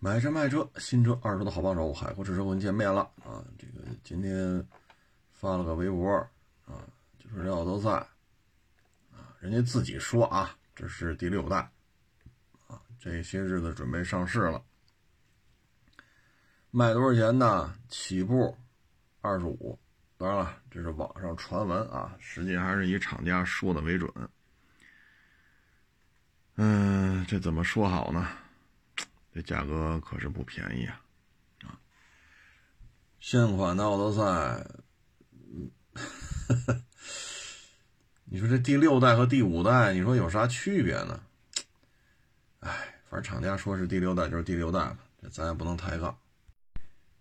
买车卖车，新车二手的好帮手，海阔试车跟您见面了啊！这个今天发了个微博啊，就是这奥德赛啊，人家自己说啊，这是第六代啊，这些日子准备上市了，卖多少钱呢？起步二十五，当然了，这是网上传闻啊，实际还是以厂家说的为准。嗯，这怎么说好呢？这价格可是不便宜啊！啊，现款的奥德赛，你说这第六代和第五代，你说有啥区别呢？哎，反正厂家说是第六代就是第六代了，这咱也不能抬杠。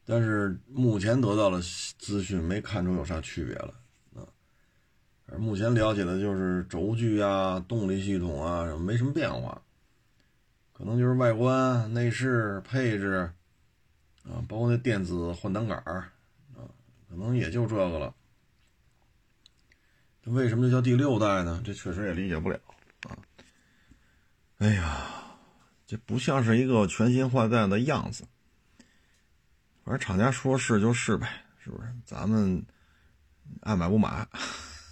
但是目前得到的资讯没看出有啥区别了啊。而目前了解的就是轴距啊、动力系统啊，没什么变化。可能就是外观、内饰、配置，啊，包括那电子换挡杆儿，啊，可能也就这个了。这为什么叫第六代呢？这确实也理解不了啊。哎呀，这不像是一个全新换代的样子。反正厂家说是就是呗，是不是？咱们爱买不买。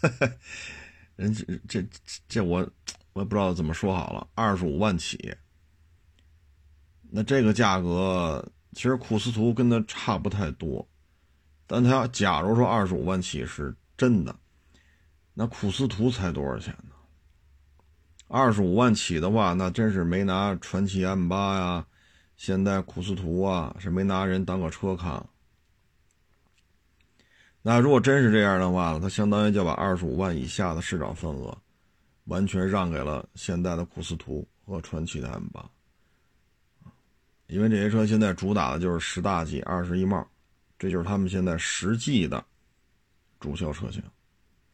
人这这这我我也不知道怎么说好了，二十五万起。那这个价格其实库斯图跟它差不太多，但它假如说二十五万起是真的，那库斯图才多少钱呢？二十五万起的话，那真是没拿传奇 M 八呀、现代库斯图啊，是没拿人当个车看。那如果真是这样的话，它相当于就把二十五万以下的市场份额完全让给了现代的库斯图和传奇的 M 八。因为这些车现在主打的就是十大几、二十一帽，这就是他们现在实际的主销车型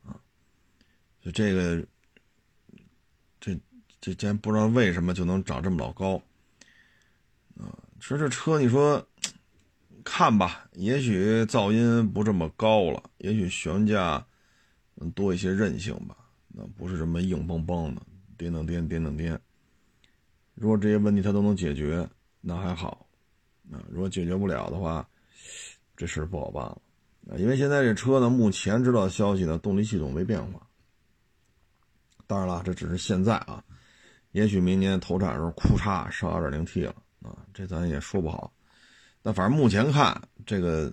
啊。就这个，这这竟然不知道为什么就能涨这么老高啊！其实这车你说看吧，也许噪音不这么高了，也许悬架多一些韧性吧，那不是什么硬邦邦的，颠颠颠颠颠颠。如果这些问题它都能解决。那还好，啊，如果解决不了的话，这事不好办了，啊，因为现在这车呢，目前知道消息呢，动力系统没变化。当然了，这只是现在啊，也许明年投产时候，库嚓上 2.0T 了，啊，这咱也说不好。那反正目前看，这个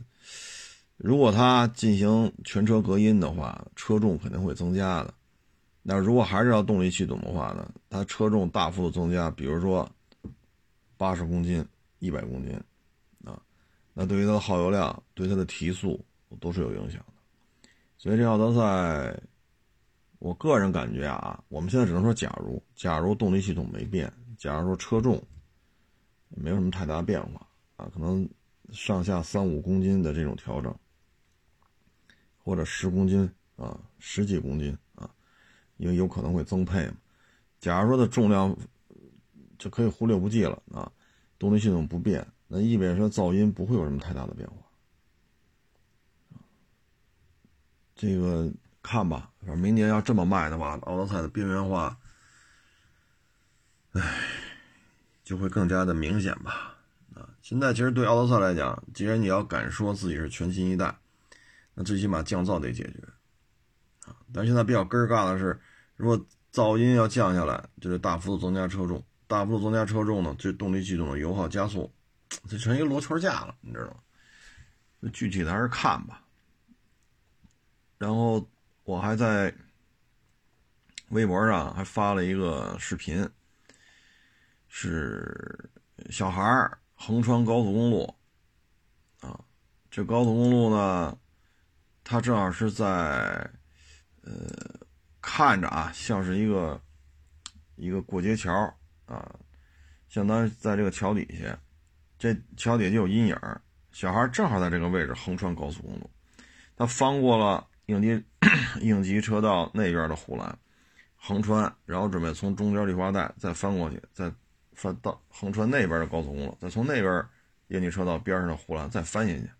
如果它进行全车隔音的话，车重肯定会增加的。那如果还是要动力系统的话呢，它车重大幅度增加，比如说。八十公斤、一百公斤，啊，那对于它的耗油量、对它的提速都是有影响的。所以这奥德赛，我个人感觉啊，我们现在只能说，假如假如动力系统没变，假如说车重没有什么太大变化啊，可能上下三五公斤的这种调整，或者十公斤啊、十几公斤啊，因为有可能会增配嘛。假如说的重量。就可以忽略不计了啊！动力系统不变，那意味着说噪音不会有什么太大的变化。这个看吧，反正明年要这么卖的话，奥德赛的边缘化，唉，就会更加的明显吧。啊，现在其实对奥德赛来讲，既然你要敢说自己是全新一代，那最起码降噪得解决啊。但现在比较根儿尬的是，如果噪音要降下来，就得大幅度增加车重。大幅度增加车重呢，这动力系统的油耗加速，这成一个螺圈架了，你知道吗？那具体的还是看吧。然后我还在微博上还发了一个视频，是小孩横穿高速公路，啊，这高速公路呢，它正好是在，呃，看着啊，像是一个一个过街桥。啊，相当于在这个桥底下，这桥底下就有阴影小孩正好在这个位置横穿高速公路，他翻过了应急应急车道那边的护栏，横穿，然后准备从中间绿化带再翻过去，再翻到横穿那边的高速公路，再从那边应急车道边上的护栏再翻进去。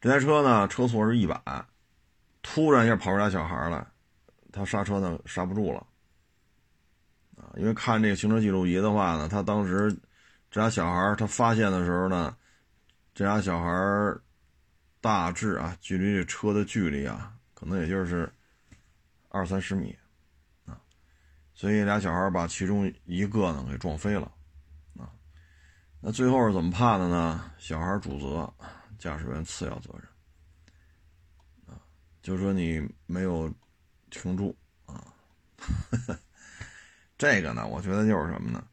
这台车呢，车速是一百，突然一下跑出俩小孩来，他刹车呢刹不住了。因为看这个行车记录仪的话呢，他当时这俩小孩他发现的时候呢，这俩小孩大致啊，距离这车的距离啊，可能也就是二三十米啊，所以俩小孩把其中一个呢给撞飞了啊。那最后是怎么判的呢？小孩主责，驾驶员次要责任啊，就说你没有停住啊。这个呢，我觉得就是什么呢？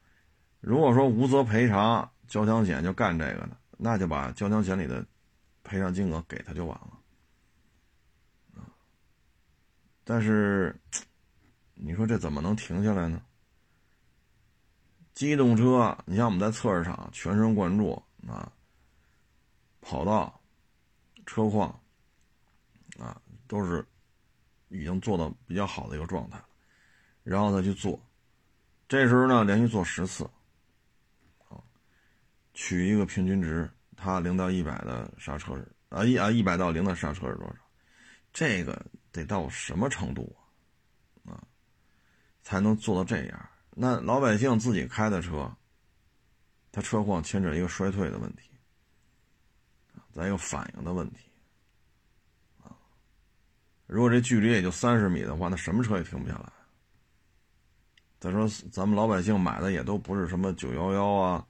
如果说无责赔偿，交强险就干这个的，那就把交强险里的赔偿金额给他就完了。但是，你说这怎么能停下来呢？机动车，你像我们在测试场，全神贯注啊，跑道、车况啊，都是已经做到比较好的一个状态了，然后再去做，这时候呢，连续做十次。取一个平均值，它零到一百的刹车是啊一啊一百到零的刹车是多少？这个得到什么程度啊？啊，才能做到这样？那老百姓自己开的车，他车况牵扯一个衰退的问题，再一个反应的问题啊。如果这距离也就三十米的话，那什么车也停不下来。再说咱们老百姓买的也都不是什么九幺幺啊。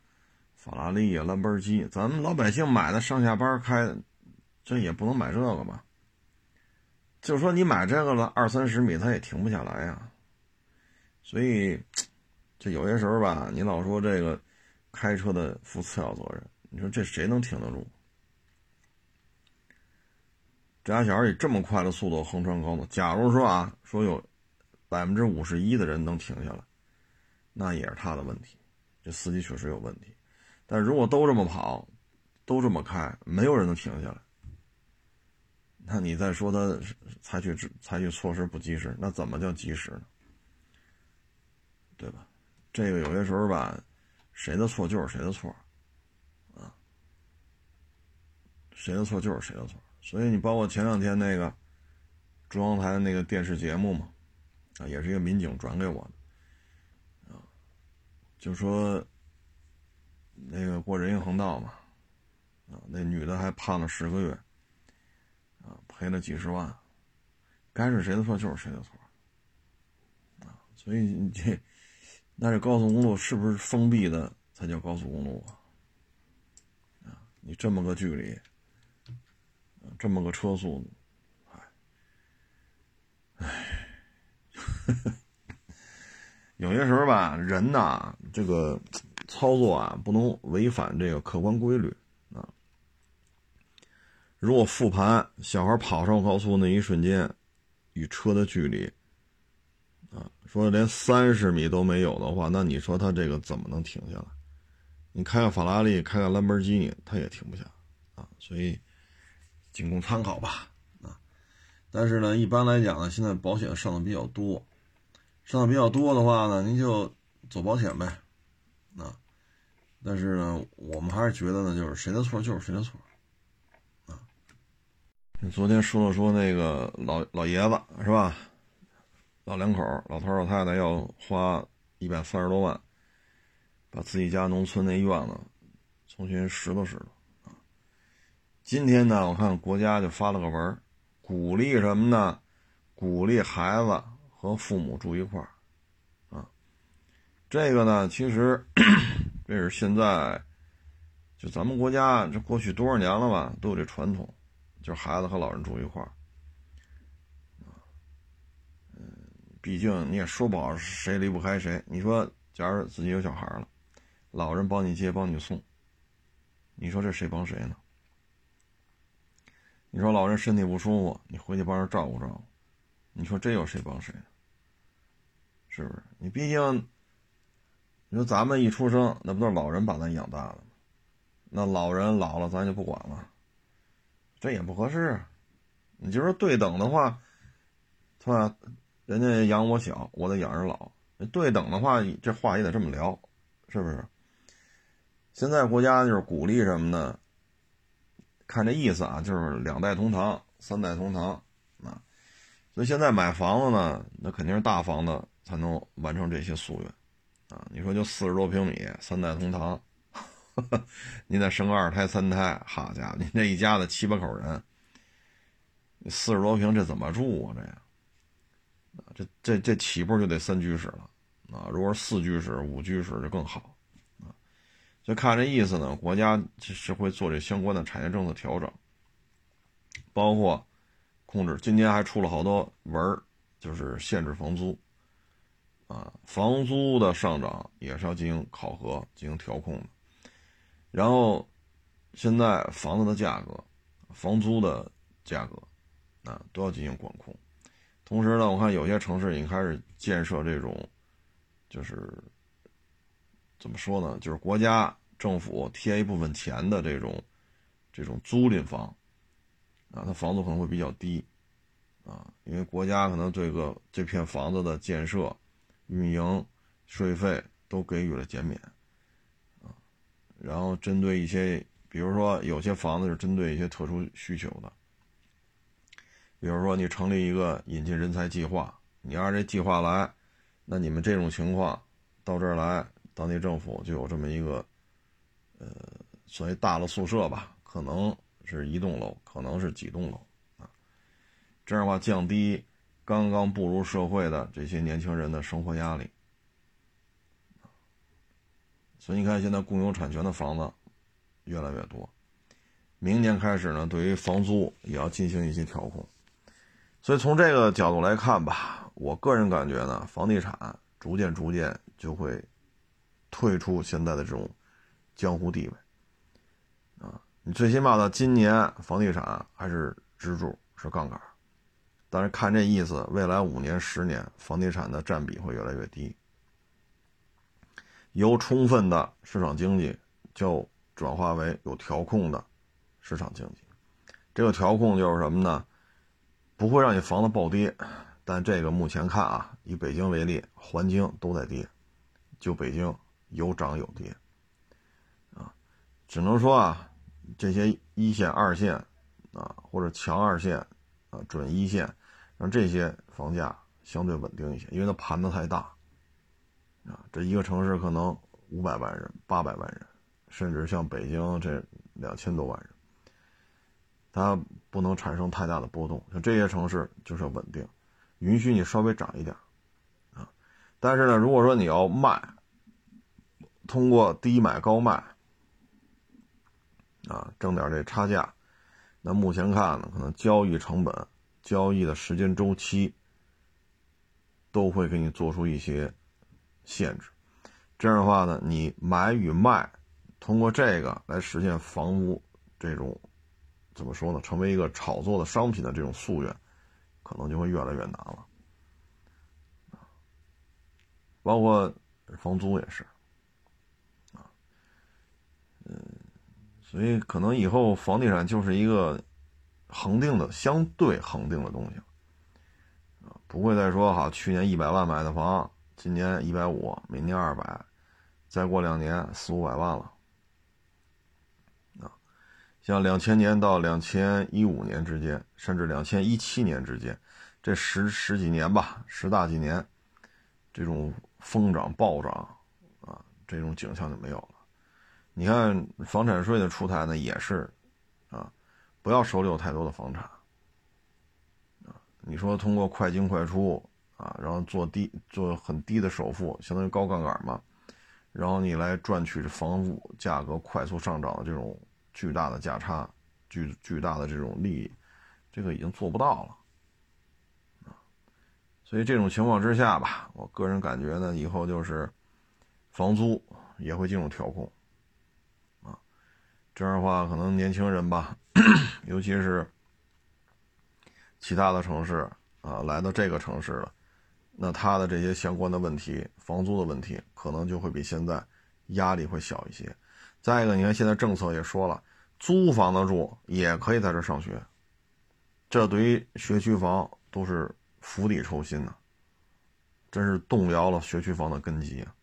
法拉利啊，兰博基，咱们老百姓买的上下班开，这也不能买这个吧？就说你买这个了，二三十米它也停不下来呀。所以，这有些时候吧，你老说这个开车的负次要责任，你说这谁能挺得住？这俩小孩以这么快的速度横穿高速，假如说啊，说有百分之五十一的人能停下来，那也是他的问题，这司机确实有问题。但如果都这么跑，都这么开，没有人能停下来，那你再说他采取采取措施不及时，那怎么叫及时呢？对吧？这个有些时候吧，谁的错就是谁的错，啊，谁的错就是谁的错。所以你包括前两天那个中央台的那个电视节目嘛，啊，也是一个民警转给我的，啊，就说。那个过人行横道嘛，啊，那女的还判了十个月，啊，赔了几十万，该是谁的错就是谁的错，啊，所以这，那这高速公路是不是封闭的才叫高速公路啊？啊，你这么个距离，这么个车速，哎，哎，有些时候吧，人呐，这个。操作啊，不能违反这个客观规律啊！如果复盘小孩跑上高速那一瞬间与车的距离啊，说连三十米都没有的话，那你说他这个怎么能停下来？你开个法拉利，开个兰博基尼，他也停不下啊！所以仅供参考吧！但是呢，一般来讲呢，现在保险上的比较多，上的比较多的话呢，您就走保险呗啊！但是呢，我们还是觉得呢，就是谁的错就是谁的错，啊。昨天说了说那个老老爷子是吧？老两口，老头老太太要花一百三十多万，把自己家农村那院子重新拾掇拾掇啊。今天呢，我看国家就发了个文，鼓励什么呢？鼓励孩子和父母住一块儿，啊。这个呢，其实。这是现在，就咱们国家这过去多少年了吧，都有这传统，就是孩子和老人住一块儿。嗯，毕竟你也说不好谁离不开谁。你说，假如自己有小孩了，老人帮你接帮你送，你说这谁帮谁呢？你说老人身体不舒服，你回去帮人照顾照顾，你说这有谁帮谁？是不是？你毕竟。你说咱们一出生，那不都是老人把咱养大的吗？那老人老了，咱就不管了，这也不合适。你就说对等的话，是吧？人家养我小，我得养人老。对等的话，这话也得这么聊，是不是？现在国家就是鼓励什么呢？看这意思啊，就是两代同堂、三代同堂啊。所以现在买房子呢，那肯定是大房子才能完成这些夙愿。啊，你说就四十多平米，三代同堂，您再生个二胎三胎，好家伙，您这一家子七八口人，四十多平这怎么住啊？这呀，这这这起步就得三居室了啊！如果是四居室、五居室就更好！就看这意思呢，国家是会做这相关的产业政策调整，包括控制。今年还出了好多文儿，就是限制房租。啊，房租的上涨也是要进行考核、进行调控的。然后，现在房子的价格、房租的价格，啊，都要进行管控。同时呢，我看有些城市已经开始建设这种，就是怎么说呢？就是国家政府贴一部分钱的这种这种租赁房，啊，它房租可能会比较低，啊，因为国家可能这个这片房子的建设。运营税费都给予了减免，啊，然后针对一些，比如说有些房子是针对一些特殊需求的，比如说你成立一个引进人才计划，你按这计划来，那你们这种情况到这儿来，当地政府就有这么一个，呃，所谓大的宿舍吧，可能是一栋楼，可能是几栋楼，啊，这样的话降低。刚刚步入社会的这些年轻人的生活压力，所以你看，现在共有产权的房子越来越多。明年开始呢，对于房租也要进行一些调控。所以从这个角度来看吧，我个人感觉呢，房地产逐渐逐渐就会退出现在的这种江湖地位。啊，你最起码到今年，房地产还是支柱，是杠杆。但是看这意思，未来五年、十年，房地产的占比会越来越低，由充分的市场经济就转化为有调控的市场经济。这个调控就是什么呢？不会让你房子暴跌，但这个目前看啊，以北京为例，环京都在跌，就北京有涨有跌，啊，只能说啊，这些一线、二线啊，或者强二线啊，准一线。让这些房价相对稳定一些，因为它盘子太大，啊，这一个城市可能五百万人、八百万人，甚至像北京这两千多万人，它不能产生太大的波动。像这些城市就是要稳定，允许你稍微涨一点，啊，但是呢，如果说你要卖，通过低买高卖，啊，挣点这差价，那目前看呢，可能交易成本。交易的时间周期都会给你做出一些限制，这样的话呢，你买与卖通过这个来实现房屋这种怎么说呢，成为一个炒作的商品的这种夙愿，可能就会越来越难了。包括房租也是，嗯，所以可能以后房地产就是一个。恒定的相对恒定的东西，不会再说哈，去年一百万买的房，今年一百五，明年二百，再过两年四五百万了，啊，像两千年到两千一五年之间，甚至两千一七年之间，这十十几年吧，十大几年，这种疯涨暴涨，啊，这种景象就没有了。你看房产税的出台呢，也是，啊。不要手里有太多的房产，啊，你说通过快进快出啊，然后做低做很低的首付，相当于高杠杆嘛，然后你来赚取房屋价格快速上涨的这种巨大的价差，巨巨大的这种利益，这个已经做不到了，啊，所以这种情况之下吧，我个人感觉呢，以后就是房租也会进入调控。这样的话，可能年轻人吧，尤其是其他的城市啊，来到这个城市了，那他的这些相关的问题，房租的问题，可能就会比现在压力会小一些。再一个，你看现在政策也说了，租房子住也可以在这上学，这对于学区房都是釜底抽薪呐，真是动摇了学区房的根基啊！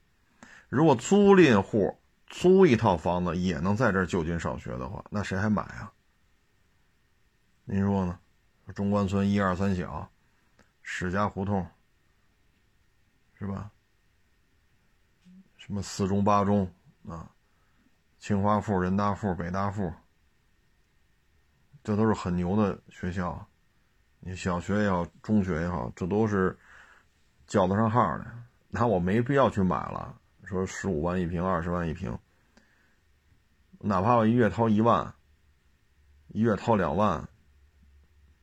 如果租赁户，租一套房子也能在这就近上学的话，那谁还买啊？您说呢？中关村一二三小，史家胡同，是吧？什么四中八中啊，清华附、人大附、北大附，这都是很牛的学校。你小学也好，中学也好，这都是叫得上号的。那我没必要去买了，说十五万一平，二十万一平，哪怕我一月掏一万，一月掏两万，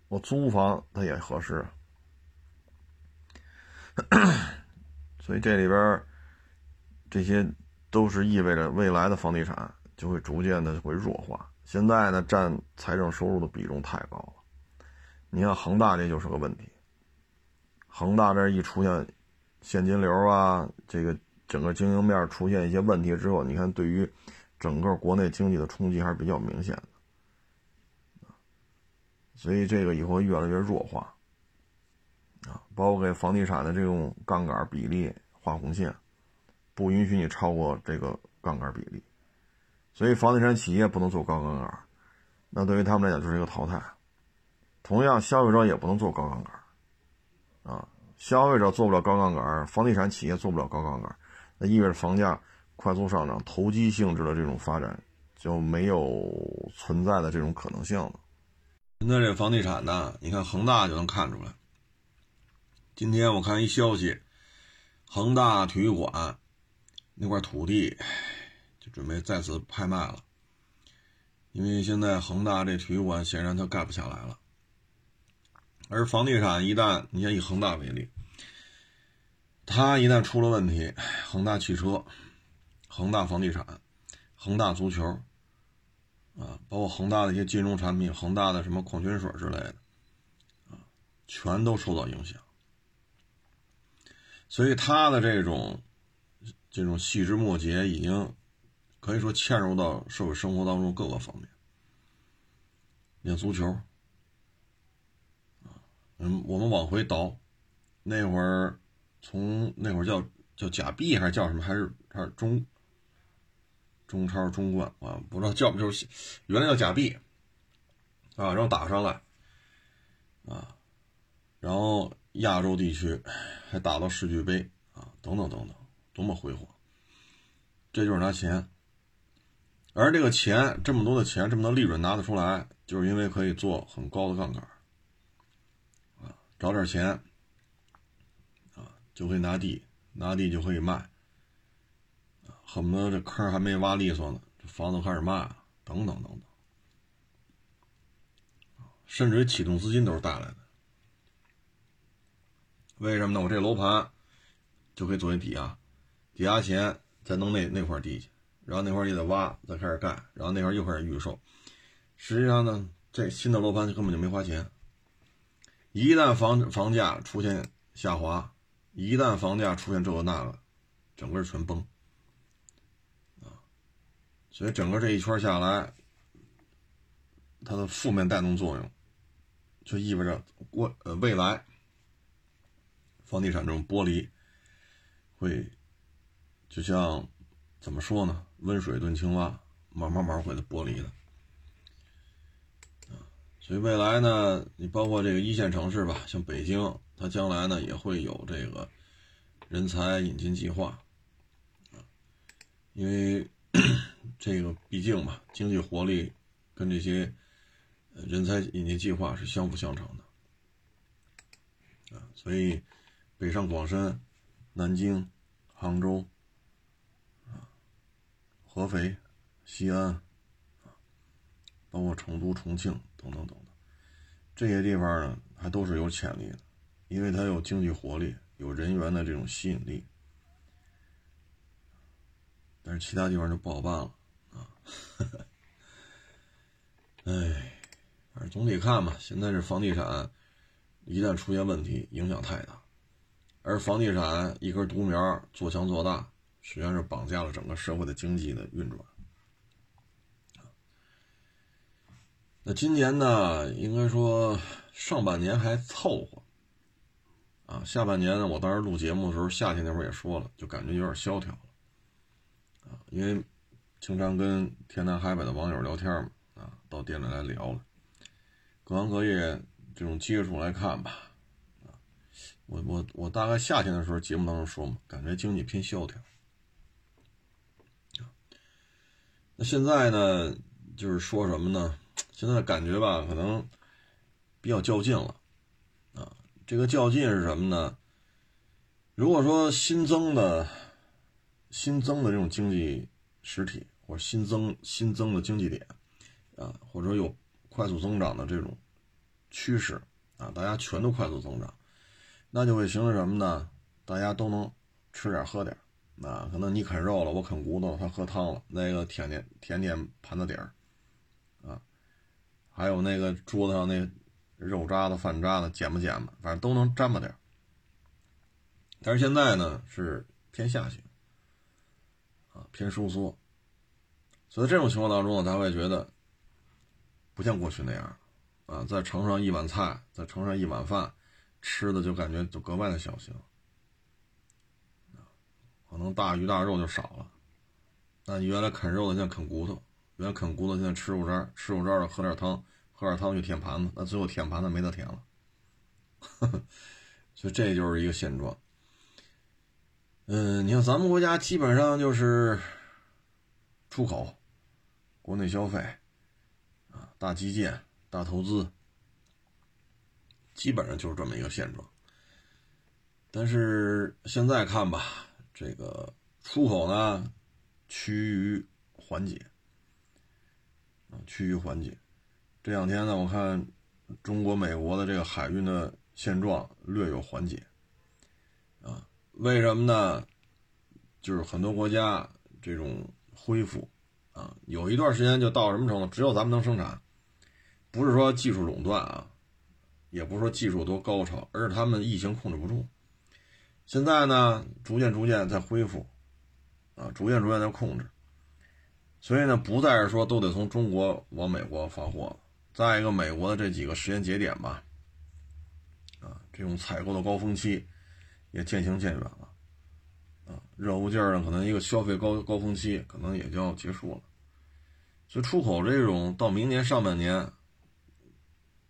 我租房它也合适。所以这里边这些都是意味着未来的房地产就会逐渐的会弱化。现在呢，占财政收入的比重太高了。你看恒大这就是个问题。恒大这一出现现金流啊，这个整个经营面出现一些问题之后，你看对于整个国内经济的冲击还是比较明显的。所以这个以后越来越弱化。啊，包括给房地产的这种杠杆比例画红线，不允许你超过这个杠杆比例，所以房地产企业不能做高杠杆，那对于他们来讲就是一个淘汰。同样，消费者也不能做高杠杆，啊，消费者做不了高杠杆，房地产企业做不了高杠杆，那意味着房价快速上涨，投机性质的这种发展就没有存在的这种可能性了。现在这房地产呢，你看恒大就能看出来。今天我看一消息，恒大体育馆那块土地就准备再次拍卖了，因为现在恒大这体育馆显然它盖不下来了。而房地产一旦，你像以恒大为例，它一旦出了问题，恒大汽车、恒大房地产、恒大足球啊，包括恒大的一些金融产品、恒大的什么矿泉水之类的啊，全都受到影响。所以他的这种这种细枝末节已经可以说嵌入到社会生活当中各个方面。练足球嗯，我们往回倒，那会儿从那会儿叫叫假币还是叫什么，还是还是中中超中冠啊，不知道叫不就是 原来叫假币啊，然后打上来啊，然后。亚洲地区还打到世俱杯啊，等等等等，多么辉煌！这就是拿钱，而这个钱这么多的钱，这么多利润拿得出来，就是因为可以做很高的杠杆啊，找点钱，就可以拿地，拿地就可以卖，恨不得这坑还没挖利索呢，这房子开始卖了，等等等等，甚至于启动资金都是带来的。为什么呢？我这楼盘就可以作为抵押，抵押钱再弄那那块地去，然后那块地再挖，再开始盖，然后那块又开始预售。实际上呢，这新的楼盘根本就没花钱。一旦房房价出现下滑，一旦房价出现这个那个，整个全崩啊！所以整个这一圈下来，它的负面带动作用，就意味着过呃未来。房地产这种剥离，会就像怎么说呢？温水炖青蛙，慢慢慢会的剥离的所以未来呢，你包括这个一线城市吧，像北京，它将来呢也会有这个人才引进计划啊，因为 这个毕竟嘛，经济活力跟这些人才引进计划是相辅相成的啊，所以。北上广深、南京、杭州、啊、合肥、西安，啊，包括成都、重庆等等等等，这些地方呢，还都是有潜力的，因为它有经济活力，有人员的这种吸引力。但是其他地方就不好办了啊！哎，反正总体看吧，现在这房地产一旦出现问题，影响太大。而房地产一根独苗做强做大，实际上是绑架了整个社会的经济的运转。那今年呢，应该说上半年还凑合，啊，下半年呢，我当时录节目的时候，夏天那会儿也说了，就感觉有点萧条了，啊，因为经常跟天南海北的网友聊天嘛，啊，到店里来聊了，各行各业这种接触来看吧。我我我大概夏天的时候节目当中说嘛，感觉经济偏萧条，那现在呢，就是说什么呢？现在感觉吧，可能比较较劲了。这个较劲是什么呢？如果说新增的、新增的这种经济实体，或者新增新增的经济点啊，或者有快速增长的这种趋势啊，大家全都快速增长，那就会形成什么呢？大家都能吃点喝点。啊，可能你啃肉了，我啃骨头，他喝汤了，那个舔舔舔舔盘子底儿，啊，还有那个桌子上那肉渣子、饭渣子，捡吧捡吧，反正都能沾吧点。但是现在呢，是偏下行，啊，偏收缩，所以在这种情况当中呢，他会觉得不像过去那样，啊，再盛上一碗菜，再盛上一碗饭，吃的就感觉就格外的小心。可能大鱼大肉就少了，那你原来啃肉的现在啃骨头，原来啃骨头现在吃肉渣，吃肉渣的喝点汤，喝点汤去舔盘子，那最后舔盘子没得舔了，所以这就是一个现状。嗯，你看咱们国家基本上就是出口、国内消费啊、大基建、大投资，基本上就是这么一个现状。但是现在看吧。这个出口呢，趋于缓解，啊，趋于缓解。这两天呢，我看中国、美国的这个海运的现状略有缓解，啊，为什么呢？就是很多国家这种恢复，啊，有一段时间就到什么程度？只有咱们能生产，不是说技术垄断啊，也不是说技术多高超，而是他们疫情控制不住。现在呢，逐渐逐渐在恢复，啊，逐渐逐渐在控制，所以呢，不再是说都得从中国往美国发货了。再一个，美国的这几个时间节点吧，啊，这种采购的高峰期也渐行渐远了，啊，热乎劲儿呢，可能一个消费高高峰期可能也就要结束了。所以出口这种到明年上半年，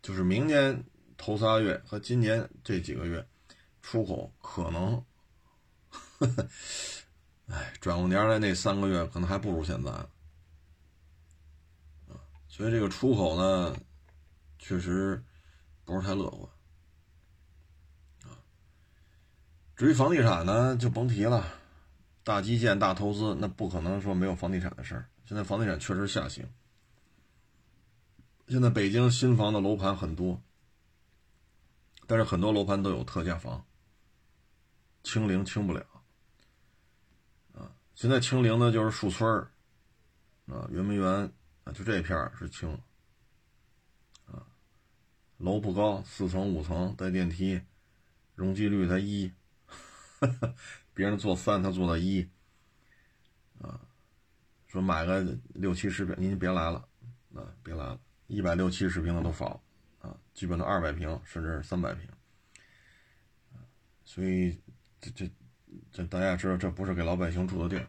就是明年头仨月和今年这几个月。出口可能，哎，转过年来那三个月可能还不如现在，所以这个出口呢，确实不是太乐观，啊，至于房地产呢，就甭提了，大基建、大投资，那不可能说没有房地产的事儿。现在房地产确实下行，现在北京新房的楼盘很多，但是很多楼盘都有特价房。清零清不了，啊，现在清零的就是树村儿，啊，圆明园啊，就这片是清，啊，楼不高，四层五层带电梯，容积率才一，别人做三，他做到一，啊，说买个六七十平，您别来了，啊，别来了，一百六七十平的都少，啊，基本都二百平甚至是三百平，所以。这这这，大家知道这不是给老百姓住的地儿，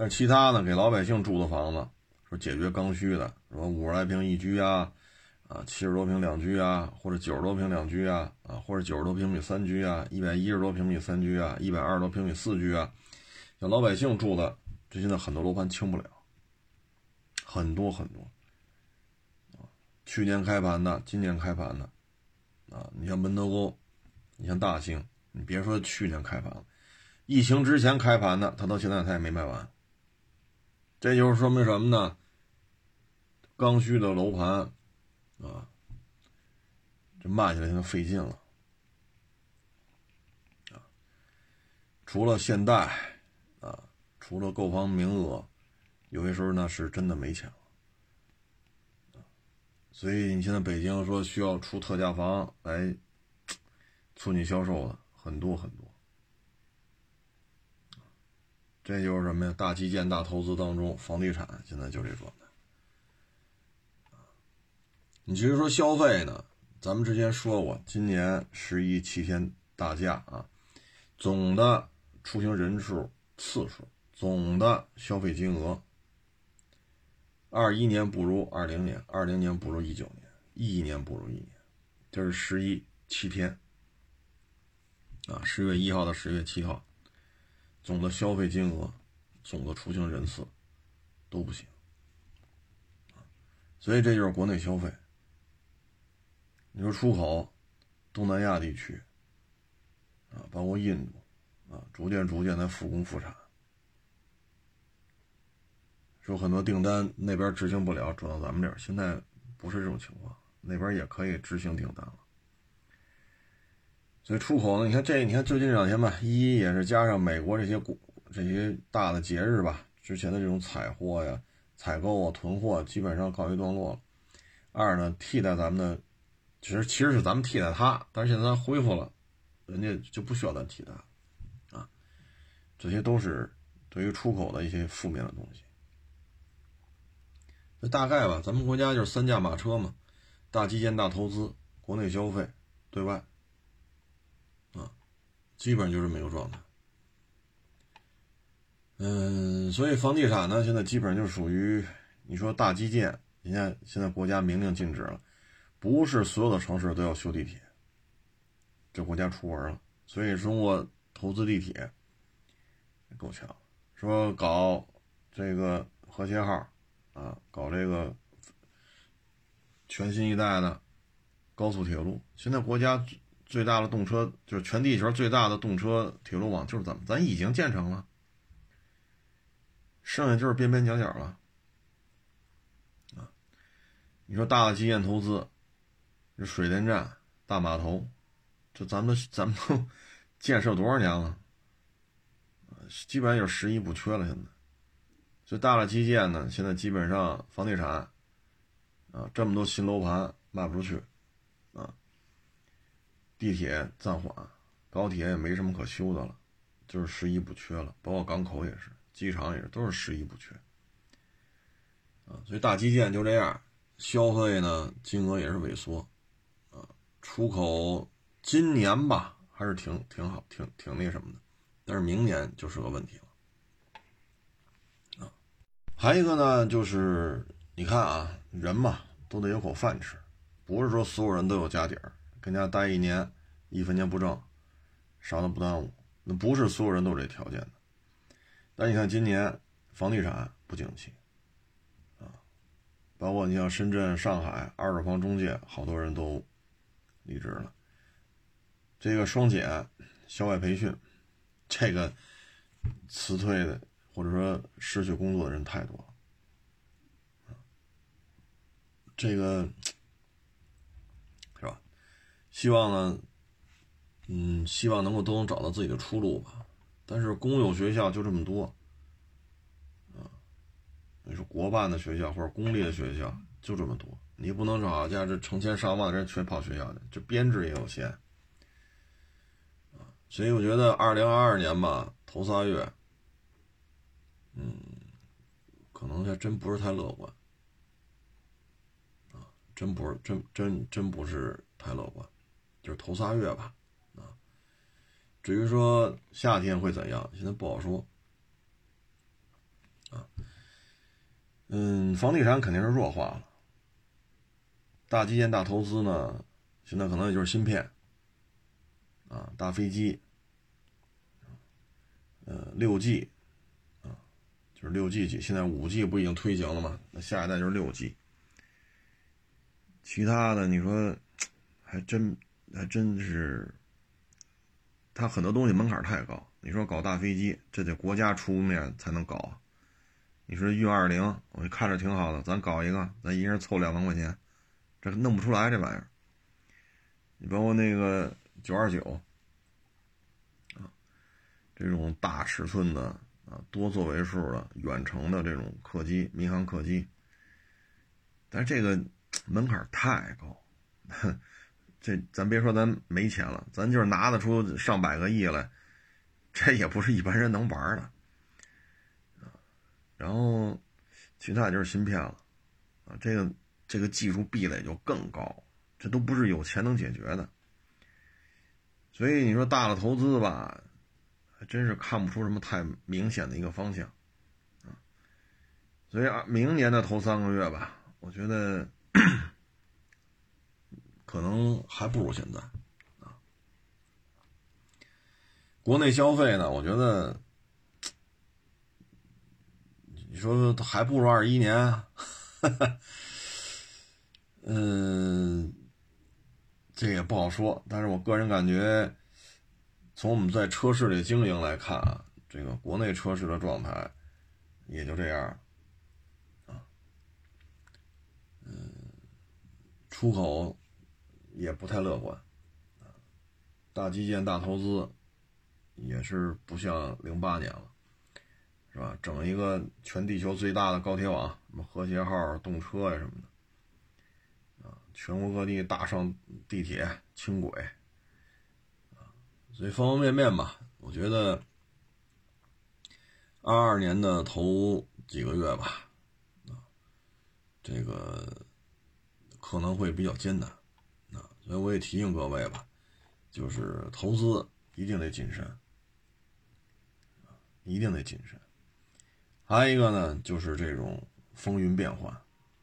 但其他呢，给老百姓住的房子，说解决刚需的，说五十来平一居啊，啊七十多平两居啊，或者九十多平两居啊，啊或者九十多平米三居啊，一百一十多平米三居啊，一百二十多平米四居啊，像老百姓住的，这现在很多楼盘清不了，很多很多，啊，去年开盘的，今年开盘的，啊，你像门头沟。你像大兴，你别说去年开盘了，疫情之前开盘的，他到现在他也没卖完。这就是说明什么呢？刚需的楼盘啊，这卖起来现在费劲了啊。除了现代啊，除了购房名额，有些时候呢是真的没钱了所以你现在北京说需要出特价房来。促进销售的很多很多，这就是什么呀？大基建、大投资当中，房地产现在就这状态。你其实说消费呢，咱们之前说过，今年十一七天大假啊，总的出行人数、次数，总的消费金额，二一年不如二零年，二零年不如一九年，一一年不如一年，这是十一七天。啊，十月一号到十月七号，总的消费金额、总的出行人次都不行。所以这就是国内消费。你说出口，东南亚地区，啊，包括印度，啊，逐渐逐渐在复工复产。说很多订单那边执行不了，转到咱们这儿，现在不是这种情况，那边也可以执行订单了。所以出口呢，你看这，你看最近这两天吧，一也是加上美国这些股这些大的节日吧，之前的这种采货呀。采购啊，囤货基本上告一段落了。二呢，替代咱们的，其实其实是咱们替代它，但是现在它恢复了，人家就不需要咱替代了，啊，这些都是对于出口的一些负面的东西。那大概吧，咱们国家就是三驾马车嘛，大基建、大投资，国内消费，对外，基本上就这么一个状态。嗯，所以房地产呢，现在基本就属于你说大基建。你看，现在国家明令禁止了，不是所有的城市都要修地铁，这国家出文了。所以中国投资地铁够呛，说搞这个和谐号啊，搞这个全新一代的高速铁路。现在国家最大的动车就是全地球最大的动车铁路网，就是咱们，咱已经建成了。剩下就是边边角角了，啊，你说大的基建投资，这水电站、大码头，这咱们咱们都 建设多少年了？基本上就是十一不缺了。现在，这大的基建呢，现在基本上房地产，啊，这么多新楼盘卖不出去，地铁暂缓，高铁也没什么可修的了，就是十一不缺了，包括港口也是。机场也是都是十一不缺，啊，所以大基建就这样，消费呢金额也是萎缩，啊，出口今年吧还是挺挺好，挺挺那什么的，但是明年就是个问题了，啊，还一个呢就是你看啊，人嘛都得有口饭吃，不是说所有人都有家底儿，跟家待一年一分钱不挣，啥都不耽误，那不是所有人都这条件的。但你看，今年房地产不景气，啊，包括你像深圳、上海二手房中介，好多人都离职了。这个双减、校外培训，这个辞退的或者说失去工作的人太多了，这个？希望呢，嗯，希望能够都能找到自己的出路吧。但是公有学校就这么多，啊，你说国办的学校或者公立的学校就这么多，你不能找家这成千上万的人全跑学校去，这编制也有限，啊，所以我觉得二零二二年吧，头仨月，嗯，可能还真不是太乐观，啊，真不是真真真不是太乐观，就是头仨月吧。啊至于说夏天会怎样，现在不好说。啊，嗯，房地产肯定是弱化了。大基建、大投资呢，现在可能也就是芯片，啊，大飞机，呃，六 G，啊，就是六 G 机。现在五 G 不已经推行了吗？那下一代就是六 G。其他的，你说，还真还真是。它很多东西门槛太高，你说搞大飞机，这得国家出面才能搞。你说运二零，我看着挺好的，咱搞一个，咱一人凑两万块钱，这弄不出来这玩意儿。你包括那个九二九，啊，这种大尺寸的啊，多座位数的远程的这种客机，民航客机，但这个门槛太高。这咱别说咱没钱了，咱就是拿得出上百个亿来，这也不是一般人能玩的然后，其他就是芯片了，啊，这个这个技术壁垒就更高，这都不是有钱能解决的。所以你说大的投资吧，还真是看不出什么太明显的一个方向，啊。所以啊，明年的头三个月吧，我觉得。可能还不如现在，啊，国内消费呢？我觉得，你说还不如二一年，嗯，这也不好说。但是我个人感觉，从我们在车市里经营来看啊，这个国内车市的状态也就这样，啊，嗯，出口也不太乐观，啊，大基建、大投资也是不像零八年了。是吧？整一个全地球最大的高铁网，什么和谐号动车呀什么的，啊，全国各地大上地铁、轻轨，啊，所以方方面面吧，我觉得二二年的头几个月吧，啊，这个可能会比较艰难，所以我也提醒各位吧，就是投资一定得谨慎，一定得谨慎。还有一个呢，就是这种风云变幻，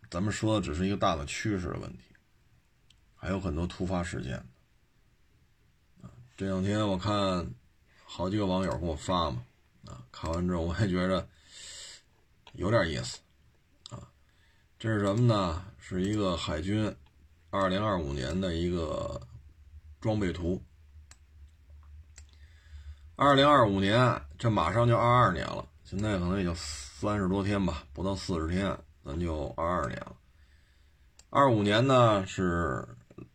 咱们说的只是一个大的趋势的问题，还有很多突发事件。这两天我看好几个网友给我发嘛，啊，看完之后我还觉着有点意思，啊，这是什么呢？是一个海军二零二五年的一个装备图。二零二五年，这马上就二二年了。现在可能也就三十多天吧，不到四十天，咱就二二年了。二五年呢是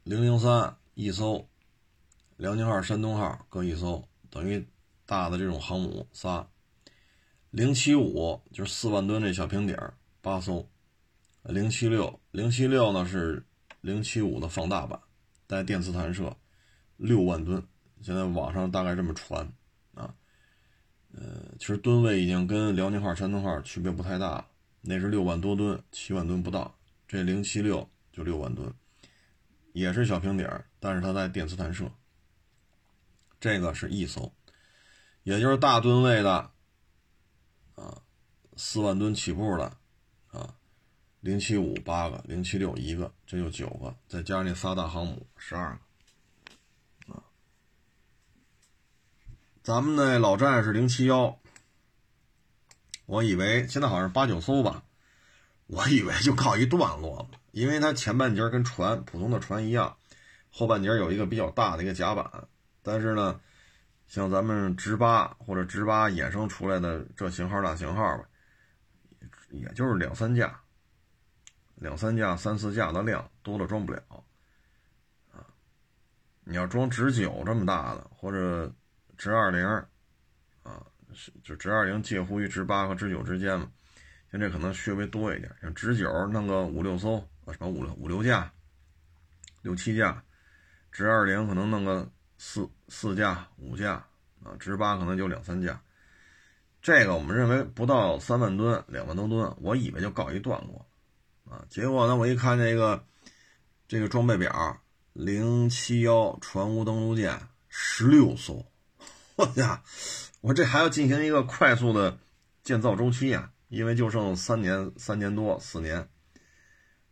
零零三一艘，辽宁号、山东号各一艘，等于大的这种航母仨。零七五就是四万吨这小平底儿八艘，零七六零七六呢是零七五的放大版，带电磁弹射，六万吨。现在网上大概这么传。啊呃，其实吨位已经跟辽宁号、山东号区别不太大了，那是六万多吨，七万吨不到。这零七六就六万吨，也是小平底儿，但是它带电磁弹射。这个是一艘，也就是大吨位的，啊，四万吨起步的，零七五八个，零七六一个，这就九个，再加上那仨大航母，十二个。啊咱们那老战是零七幺，我以为现在好像是八九艘吧，我以为就告一段落了，因为它前半截跟船普通的船一样，后半截有一个比较大的一个甲板，但是呢，像咱们直八或者直八衍生出来的这型号大型号吧，也就是两三架，两三架、三四架的量，多了装不了，啊，你要装直九这么大的或者。直二零，啊，是就直二零介乎于直八和直九之间嘛，像这可能稍微多一点，像直九弄个五六艘啊，什么五六五六架、六七架，直二零可能弄个四四架、五架啊，直八可能就两三架。这个我们认为不到三万吨，两万多吨，我以为就告一段落啊，结果呢，我一看这个这个装备表，零七幺船坞登陆舰十六艘。我呀，我这还要进行一个快速的建造周期呀，因为就剩三年、三年多、四年，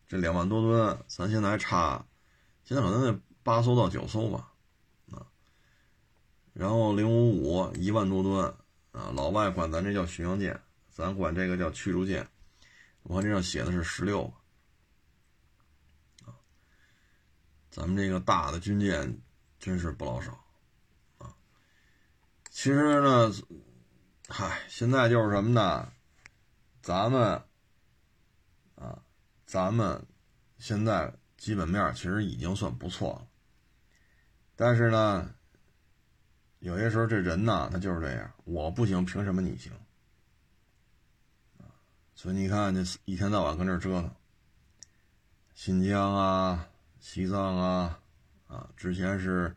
这两万多吨，咱现在还差，现在可能得八艘到九艘吧，啊，然后零五五一万多吨，啊，老外管咱这叫巡洋舰，咱管这个叫驱逐舰，我看这上写的是十六，咱们这个大的军舰真是不老少。其实呢，嗨，现在就是什么呢？咱们啊，咱们现在基本面其实已经算不错了。但是呢，有些时候这人呢，他就是这样，我不行，凭什么你行？所以你看，这一天到晚跟这折腾，新疆啊，西藏啊，啊，之前是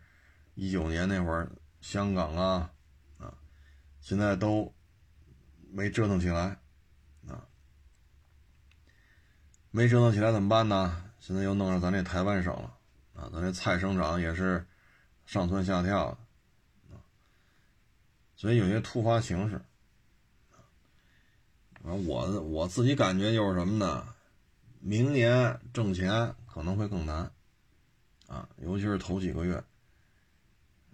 一九年那会儿，香港啊。啊现在都没折腾起来，啊，没折腾起来怎么办呢？现在又弄上咱这台湾省了，啊，咱这蔡省长也是上蹿下跳，啊，所以有些突发形势，正，我我自己感觉就是什么呢？明年挣钱可能会更难，啊，尤其是头几个月，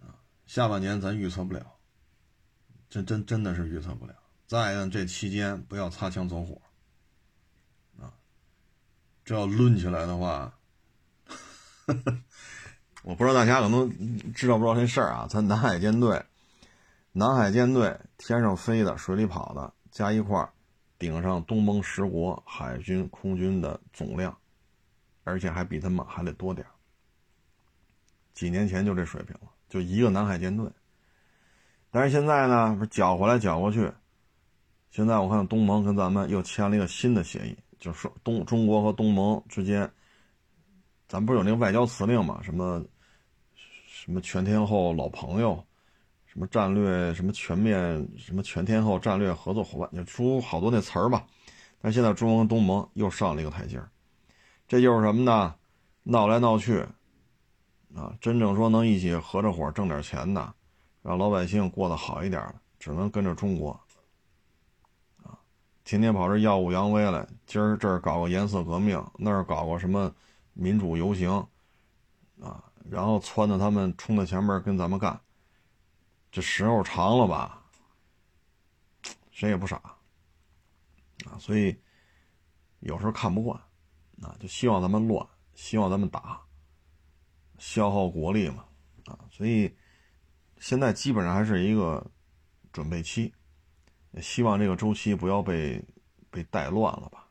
啊，下半年咱预测不了。真真真的是预测不了，再呢，这期间不要擦枪走火，啊，这要抡起来的话，我不知道大家可能知道不知道这事儿啊？咱南海舰队，南海舰队天上飞的、水里跑的加一块顶上东盟十国海军、空军的总量，而且还比他们还得多点几年前就这水平了，就一个南海舰队。但是现在呢，不是搅回来搅过去。现在我看东盟跟咱们又签了一个新的协议，就是东中国和东盟之间，咱不是有那个外交辞令嘛？什么什么全天候老朋友，什么战略什么全面什么全天候战略合作伙伴，就出好多那词儿吧。但现在中东盟又上了一个台阶儿这就是什么呢？闹来闹去，啊，真正说能一起合着伙挣点钱的，让老百姓过得好一点的，只能跟着中国。啊天天跑这耀武扬威来，今儿这儿搞个颜色革命，那儿搞个什么民主游行，啊，然后撺掇他们冲在前面跟咱们干，这时候长了吧，谁也不傻，啊，所以有时候看不惯，啊，就希望咱们乱，希望咱们打，消耗国力嘛，啊，所以现在基本上还是一个准备期。也希望这个周期不要被被带乱了吧，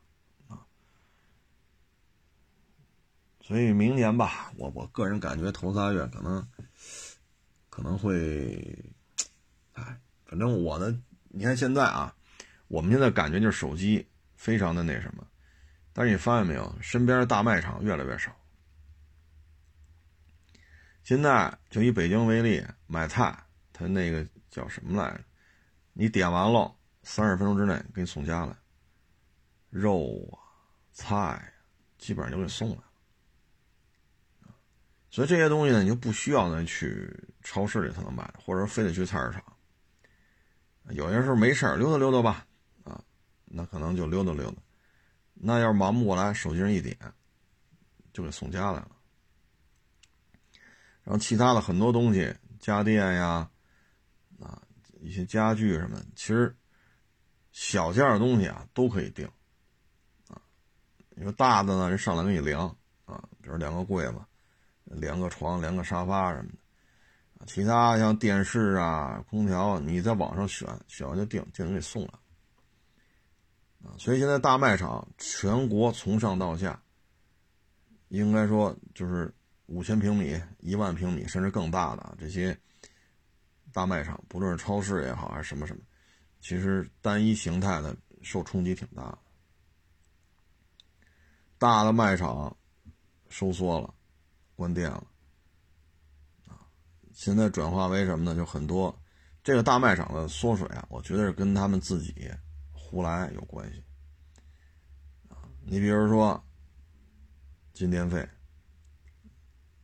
啊，所以明年吧，我我个人感觉头仨月可能可能会，哎，反正我呢，你看现在啊，我们现在感觉就是手机非常的那什么，但是你发现没有，身边的大卖场越来越少。现在就以北京为例，买菜，他那个叫什么来着？你点完了，三十分钟之内给你送家来，肉啊、菜，基本上就给送了。所以这些东西呢，你就不需要呢去超市里才能买，或者非得去菜市场。有些时候没事溜达溜达吧，啊，那可能就溜达溜达。那要是忙不过来，手机上一点，就给送家来了。然后其他的很多东西，家电呀。啊一些家具什么，其实小件的东西啊都可以定，啊，你说大的呢，人上来给你量啊，比如量个柜子，连个床，连个沙发什么的，其他像电视啊、空调，你在网上选，选完就定，就能给送了，啊，所以现在大卖场全国从上到下，应该说就是五千平米、一万平米甚至更大的这些。大卖场，不论是超市也好，还是什么什么，其实单一形态的受冲击挺大的。大的卖场收缩了，关店了，啊，现在转化为什么呢？就很多这个大卖场的缩水啊，我觉得是跟他们自己胡来有关系。啊，你比如说进店费、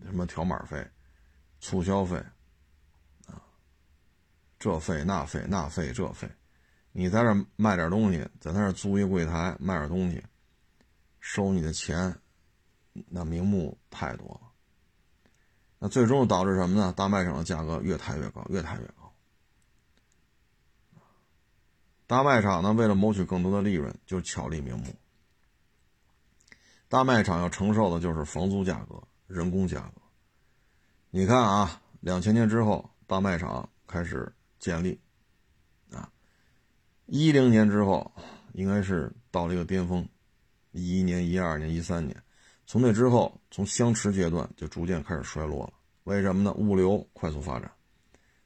什么条码费、促销费。啊这费那费那费这费，你在这卖点东西，在那租一柜台卖点东西，收你的钱，那名目太多了。那最终导致什么呢？大卖场的价格越抬越高，越抬越高。大卖场呢，为了谋取更多的利润，就巧立名目。大卖场要承受的就是房租价格、人工价格。你看啊，两千年之后，大卖场开始。建立，啊，一零年之后，应该是到了一个巅峰，一一年、一二年、一三年，从那之后，从相持阶段就逐渐开始衰落了。为什么呢？物流快速发展，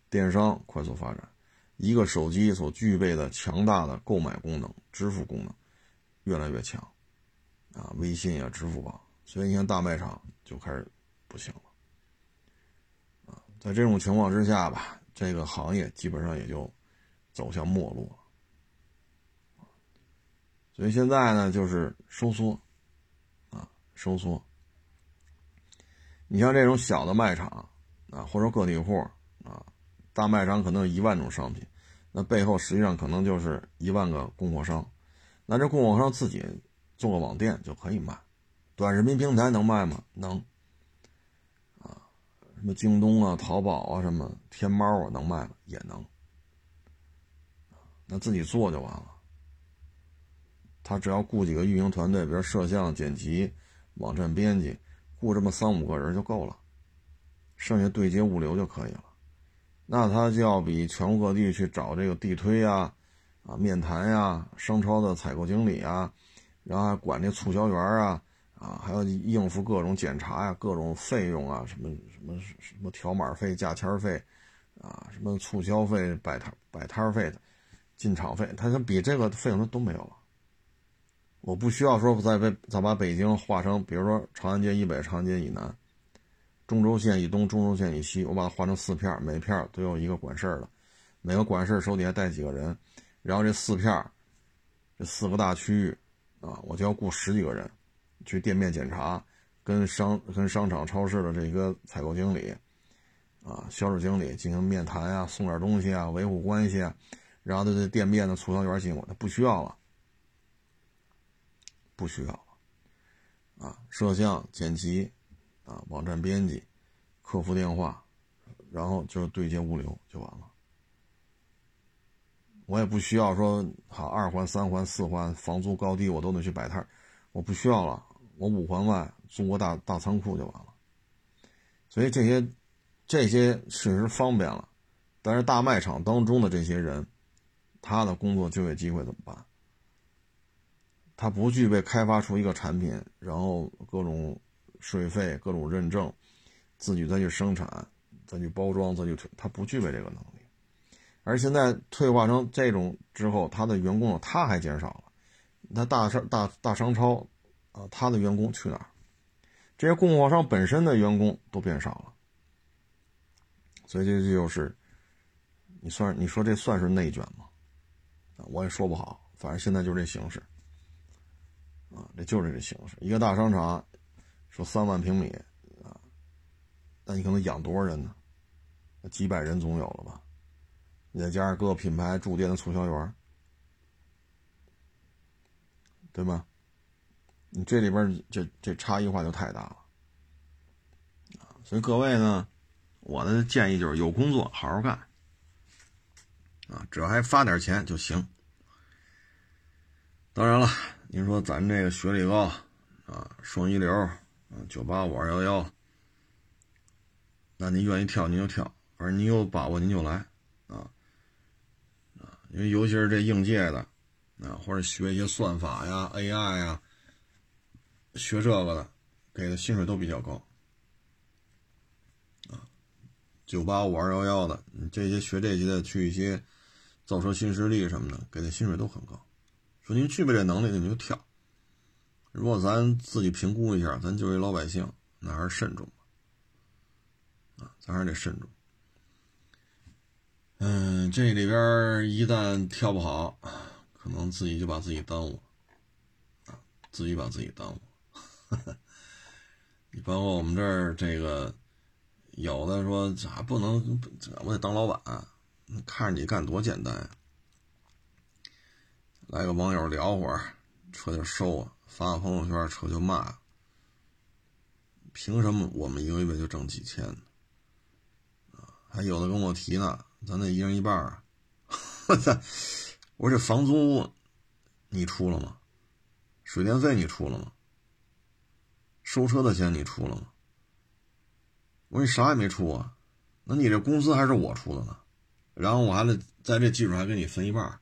电商快速发展，一个手机所具备的强大的购买功能、支付功能越来越强，啊，微信啊、支付宝，所以你看大卖场就开始不行了，啊，在这种情况之下吧。这个行业基本上也就走向没落了，所以现在呢就是收缩，收缩。你像这种小的卖场啊，或者个体户啊，大卖场可能有一万种商品，那背后实际上可能就是一万个供货商，那这供货商自己做个网店就可以卖，短视频平台能卖吗？能。什么京东啊、淘宝啊、什么天猫啊，能卖吗？也能。那自己做就完了。他只要雇几个运营团队，比如摄像、剪辑、网站编辑，雇这么三五个人就够了，剩下对接物流就可以了。那他就要比全国各地去找这个地推呀、啊面谈呀、商超的采购经理啊，然后还管这促销员啊，啊还要应付各种检查呀、各种费用啊，什么什么什么条码费、价签费，啊什么促销费、摆摊摆摊费的进场费，他想比这个费用他都没有了。我不需要说再被再把北京划成，比如说长安街以北、长安街以南、中轴线以东、中轴线以西，我把它划成四片，每片都有一个管事儿的，每个管事儿手底下带几个人，然后这四片这四个大区域啊，我就要雇十几个人去店面检查，跟商跟商场、超市的这个采购经理啊、销售经理进行面谈啊，送点东西啊，维护关系啊，然后他这店面的促销员进我，他不需要了。不需要了，啊，摄像、剪辑，啊，网站编辑，客服电话，然后就是对接物流就完了。我也不需要说好二环、三环、四环房租高低我都得去摆摊我不需要了，我五环外租个大大仓库就完了。所以这些这些确实方便了，但是大卖场当中的这些人，他的工作就业机会怎么办？它不具备开发出一个产品，然后各种税费、各种认证，自己再去生产、再去包装、再去推，它不具备这个能力。而现在退化成这种之后，他的员工他还减少了。他大商大大商超啊，他的员工去哪儿？这些供货商本身的员工都变少了。所以这就是你算你说这算是内卷吗？我也说不好，反正现在就这形式。啊，这就是这形式。一个大商场，说三万平米啊，那你可能养多少人呢？几百人总有了吧？你再加上各个品牌驻店的促销员，对吧？你这里边这这差异化就太大了啊！所以各位呢，我的建议就是有工作好好干啊，只要还发点钱就行。当然了。您说咱这个学历高啊，双一流啊，九八五二幺幺，那您愿意跳您就跳，反正你有把握您就来啊啊！因为尤其是这应届的啊，或者学一些算法呀、AI 呀，学这个的，给的薪水都比较高啊。九八五二幺幺的，你这些学这些的去一些造车新势力什么的，给的薪水都很高。说您具备这能力，你就跳。如果咱自己评估一下，咱就是老百姓，那还是慎重啊，咱还是得慎重。嗯，这里边一旦跳不好，可能自己就把自己耽误啊，自己把自己耽误。你 包括我们这儿这个，有的说咋不能，我得当老板，看着你干多简单呀。来个网友聊会儿，车就收啊；发个朋友圈，车就骂。凭什么我们一个月就挣几千？还有的跟我提呢，咱得一人一半啊！我操！我说这房租你出了吗？水电费你出了吗？收车的钱你出了吗？我说你啥也没出啊，那你这工资还是我出的呢？然后我还得在这基础还给你分一半。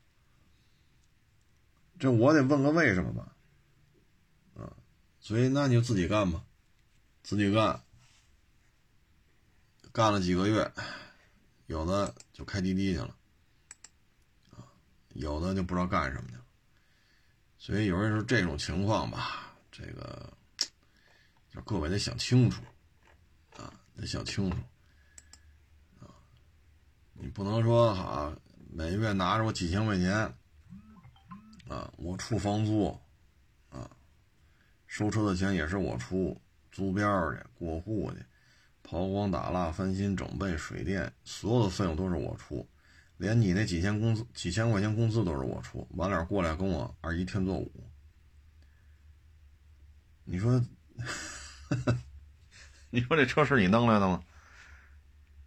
这我得问个为什么吧，啊，所以那你就自己干吧，自己干，干了几个月，有的就开滴滴去了，啊，有的就不知道干什么去了，所以有人说这种情况吧，这个就各位得想清楚，啊，得想清楚，啊，你不能说哈，每月拿着我几千块钱。啊，我出房租，啊，收车的钱也是我出，租标去、过户去、抛光打蜡、翻新整备、水电，所有的费用都是我出，连你那几千工资、几千块钱工资都是我出，完了过来跟我二姨天作五，你说，你说这车是你弄来的吗？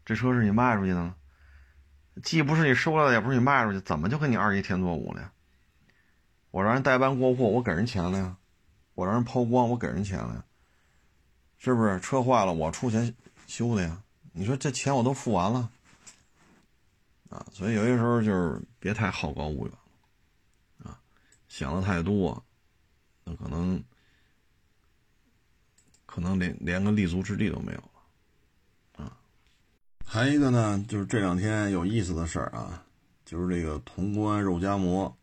这车是你卖出去的吗？既不是你收来的，也不是你卖出去，怎么就跟你二姨天作五了呀？我让人代办过户，我给人钱了呀；我让人抛光，我给人钱了呀。是不是车坏了，我出钱修的呀？你说这钱我都付完了啊，所以有些时候就是别太好高骛远啊，想的太多，那可能可能连连个立足之地都没有了啊。还一个呢，就是这两天有意思的事儿啊，就是这个潼关肉夹馍、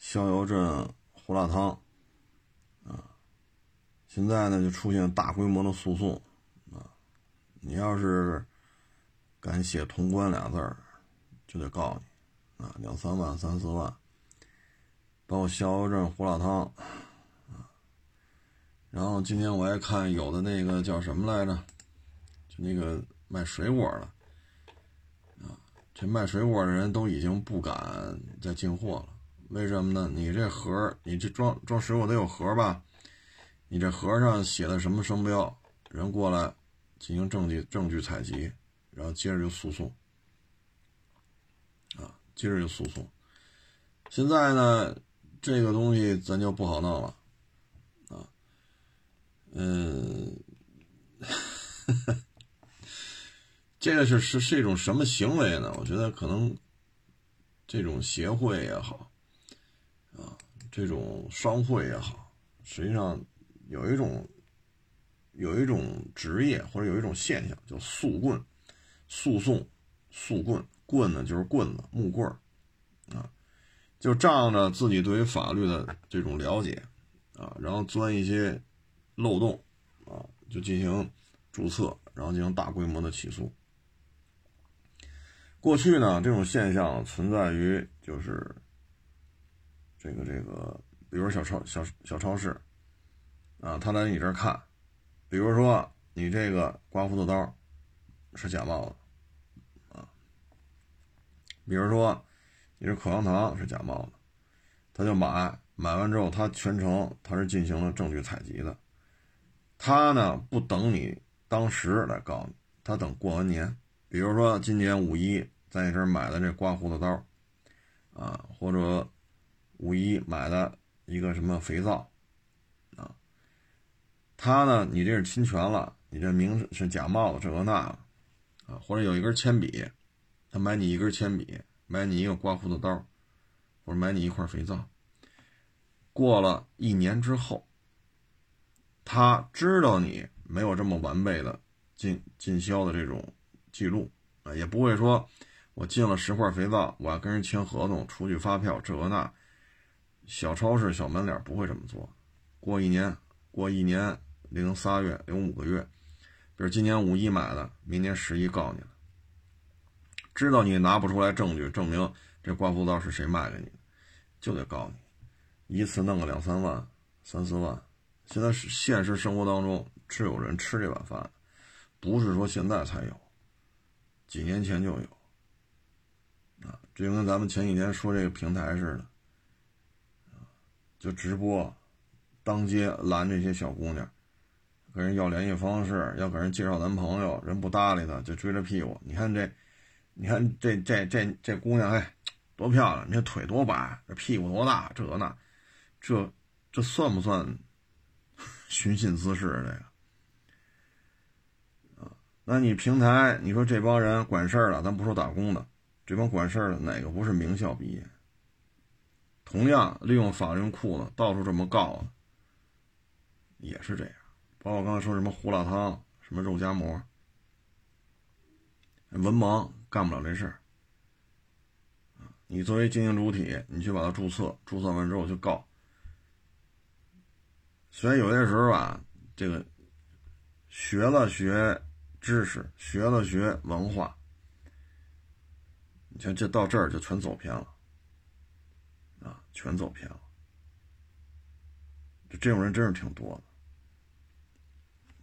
逍遥镇胡辣汤。啊现在呢，就出现大规模的诉讼，啊，你要是敢写“潼关”俩字儿，就得告你，啊，两三万、三四万。包括逍遥镇胡辣汤，啊，然后今天我还看有的那个叫什么来着，就那个卖水果的，啊，这卖水果的人都已经不敢再进货了，为什么呢？你这盒，你这装装水果得有盒吧？你这盒上写的什么商标？人过来进行证据证据采集，然后接着就诉讼，啊，接着就诉讼。现在呢，这个东西咱就不好弄了，啊，嗯，这个是是是一种什么行为呢？我觉得可能这种协会也好，这种商会也好，实际上。有一种，有一种职业或者有一种现象叫诉棍，诉讼，诉棍，棍呢就是棍子，木棍儿，啊，就仗着自己对于法律的这种了解，啊，然后钻一些漏洞，啊，就进行注册，然后进行大规模的起诉。过去呢，这种现象存在于就是这个这个，比如小超小小超市。啊，他来你这儿看，比如说你这个刮胡子刀是假冒的，啊，比如说你这口香糖是假冒的，他就买，买完之后他全程他是进行了证据采集的，他呢不等你当时来告你，他等过完年，比如说今年五一在你这儿买的这刮胡子刀，啊，或者五一买的一个什么肥皂。啊他呢？你这是侵权了，你这名是假冒的，这个那个，啊，或者有一根铅笔，他买你一根铅笔，买你一个刮胡子刀，或者买你一块肥皂。过了一年之后，他知道你没有这么完备的进进销的这种记录啊，也不会说我进了十块肥皂，我要跟人签合同、出具发票，这个那。小超市、小门脸不会这么做。过一年，过一年。零仨月，零五个月，比如今年五一买的，明年十一告你了。知道你拿不出来证据证明这刮胡刀是谁卖给你的，就得告你，一次弄个两三万、三四万。现在是现实生活当中是有人吃这碗饭，不是说现在才有，几年前就有。啊，就跟咱们前几天说这个平台似的，就直播，当街拦这些小姑娘。跟人要联系方式，要给人介绍男朋友，人不搭理他，就追着屁股。你看这，你看这这这这姑娘，哎，多漂亮！你这腿多白，这屁股多大，这那，这这算不算 寻衅滋事？这个啊？那你平台，你说这帮人管事儿的，咱不说打工的，这帮管事儿的哪个不是名校毕业？同样利用法律库呢，到处这么告，也是这样。包括刚才说什么胡辣汤、什么肉夹馍，文盲干不了这事儿。你作为经营主体，你去把它注册，注册完之后就告。所以有些时候吧，这个学了学知识，学了学文化，你像这到这儿就全走偏了，全走偏了。就这种人真是挺多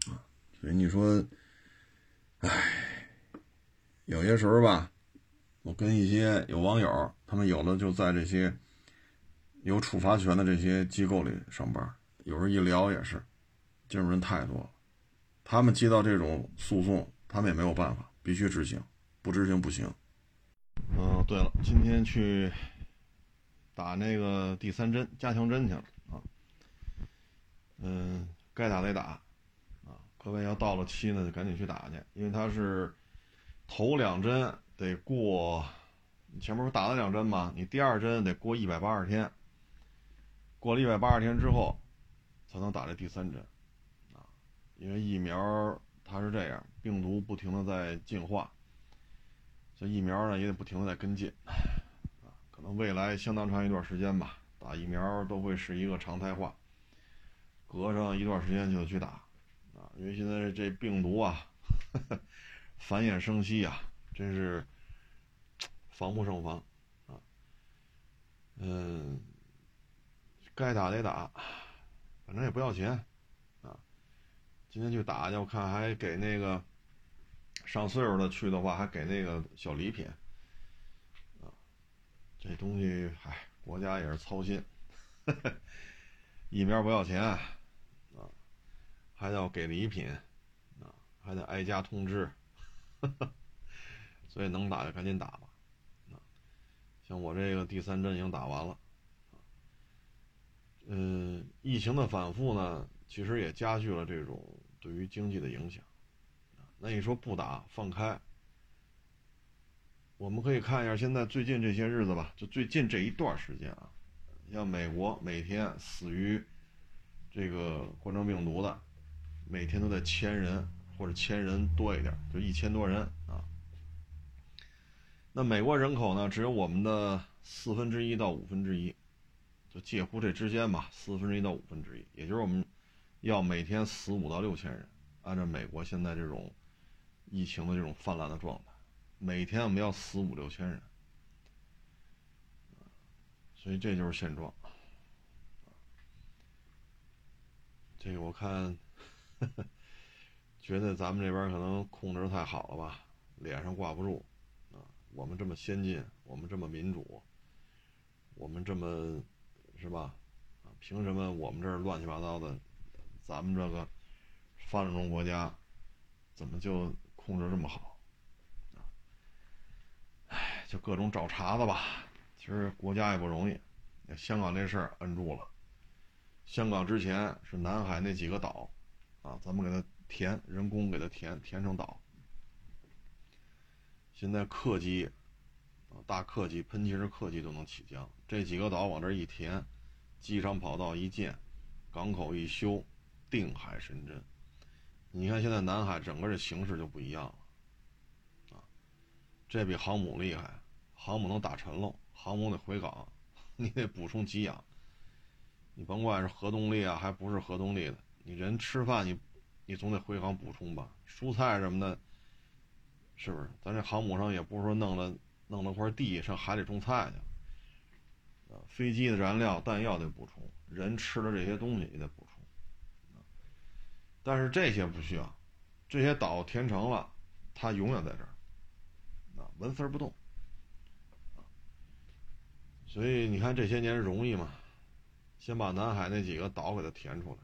的。所以你说，唉，有些时候吧，我跟一些有网友，他们有的就在这些有处罚权的这些机构里上班，有时候一聊也是，这种人太多了。他们接到这种诉讼，他们也没有办法，必须执行，不执行不行。嗯，对了，今天去打那个第三针加强针去了啊。嗯，该打得打啊。各位要到了期呢，就赶紧去打去，因为他是头两针得过，你前面不打了两针吗？你第二针得过一百八十天，过了一百八十天之后才能打这第三针啊。因为疫苗它是这样，病毒不停的在进化。这疫苗呢也得不停的在跟进，未来相当长一段时间吧，打疫苗都会是一个常态化。隔上一段时间就得去打，啊，因为现在这病毒啊，繁衍生息啊，真是防不胜防，啊，嗯，该打得打，反正也不要钱，啊，今天去打去，我看还给那个。上岁数的去的话，还给那个小礼品，这东西，嗨，国家也是操心，疫苗不要钱，啊，还要给礼品，啊，还得挨家通知，所以能打就赶紧打吧，啊，像我这个第三针已经打完了，嗯，疫情的反复呢，其实也加剧了这种对于经济的影响。那你说不打放开，我们可以看一下现在最近这些日子吧，就最近这一段时间啊，像美国每天死于这个冠状病毒的，每天都在千人或者千人多一点，就一千多人啊。那美国人口呢，只有我们的四分之一到五分之一，就介乎这之间吧，四分之一到五分之一，也就是我们要每天死五到六千人，按照美国现在这种。疫情的这种泛滥的状态，每天我们要死五六千人，所以这就是现状。这个我看，觉得咱们这边可能控制太好了吧，脸上挂不住啊！我们这么先进，我们这么民主，我们这么是吧？啊，凭什么我们这儿乱七八糟的，咱们这个发展中国家怎么就？控制这么好，就各种找茬子吧。其实国家也不容易，香港这事儿摁住了。香港之前是南海那几个岛，啊，咱们给它填，人工给它填，填成岛。现在客机，啊，大客机、喷气式客机都能起降。这几个岛往这一填，机场跑道一建，港口一修，定海神针。你看，现在南海整个的形势就不一样了，这比航母厉害，航母能打沉喽，航母得回港，你得补充给养，你甭管是核动力啊，还不是核动力的，你人吃饭你，你总得回港补充吧，蔬菜什么的，是不是？咱这航母上也不是说弄了弄了块地上海里种菜去，啊，飞机的燃料弹药得补充，人吃的这些东西也得补充。但是这些不需要，这些岛填成了，它永远在这儿，纹丝不动，所以你看这些年容易吗？先把南海那几个岛给它填出来，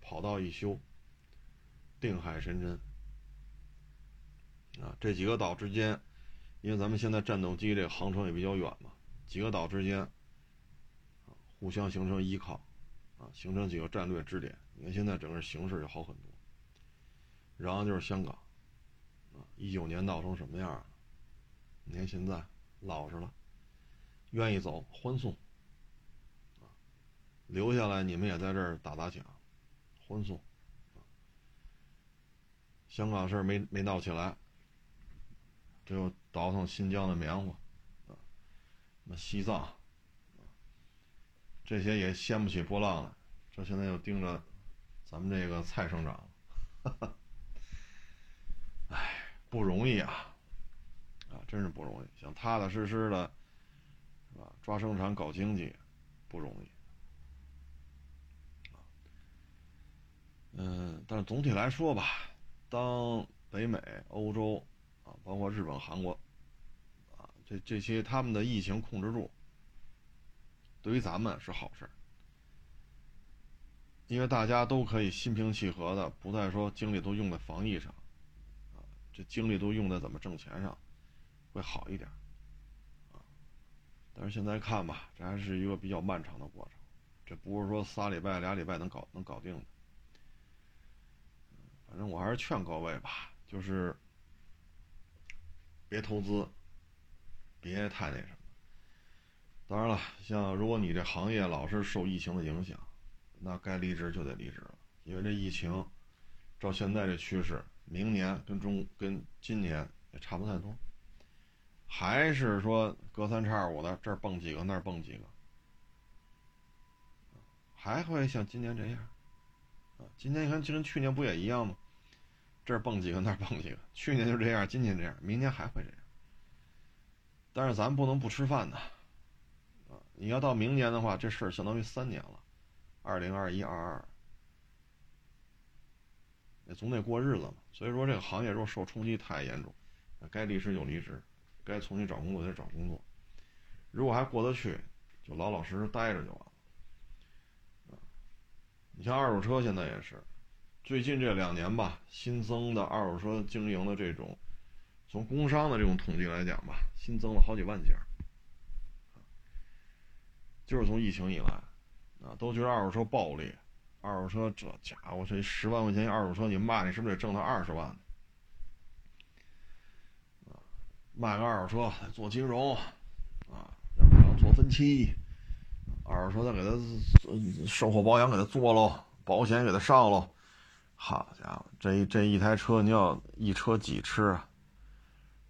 跑道一修，定海神针，啊，这几个岛之间，因为咱们现在战斗机这航程也比较远嘛，几个岛之间，啊，互相形成依靠，啊，形成几个战略支点。你看现在整个形势就好很多。然后就是香港，啊，一九年闹成什么样了？你看现在老实了，愿意走欢送，啊，留下来你们也在这儿打打抢，欢送，香港事儿没没闹起来，这又倒腾新疆的棉花，啊，那西藏，这些也掀不起波浪来，这现在又盯着咱们这个蔡省长，哈哈。哎，不容易，啊，真是不容易。想踏踏实实的，是吧？抓生产、搞经济，不容易。嗯，但是总体来说吧，当北美、欧洲啊，包括日本、韩国，啊，这这些他们的疫情控制住，对于咱们是好事儿，因为大家都可以心平气和的，不再说精力都用在防疫上。啊这精力都用在怎么挣钱上，会好一点，但是现在看吧，这还是一个比较漫长的过程，这不是说仨礼拜、俩礼拜能搞能搞定的。反正我还是劝各位吧，就是别投资，别太那什么。当然了，像如果你这行业老是受疫情的影响，那该离职就得离职了，因为这疫情，照现在这趋势，明年跟中跟今年也差不太多，还是说隔三差五的这儿蹦几个那儿蹦几个，还会像今年这样啊？今年你看，就跟去年不也一样吗？这儿蹦几个那儿蹦几个，去年就这样，今年这样，明年还会这样。但是咱不能不吃饭呐，啊！你要到明年的话，这事儿相当于三年了。二零二一二二，也总得过日子嘛。所以说，这个行业若受冲击太严重，该离职就离职，该重新找工作就找工作。如果还过得去，就老老实实待着就完了。你像二手车现在也是，最近这两年吧，新增的二手车经营的这种，从工商的这种统计来讲吧，新增了好几万家，就是从疫情以来。啊，都觉得二手车暴利，二手车这家伙这十万块钱一二手车，你卖你是不是得挣他二十万？卖个二手车做金融，啊，然后做分期，二手车再给他售后保养给他做喽，保险给他上喽，好家伙，这这一台车你要一车几吃？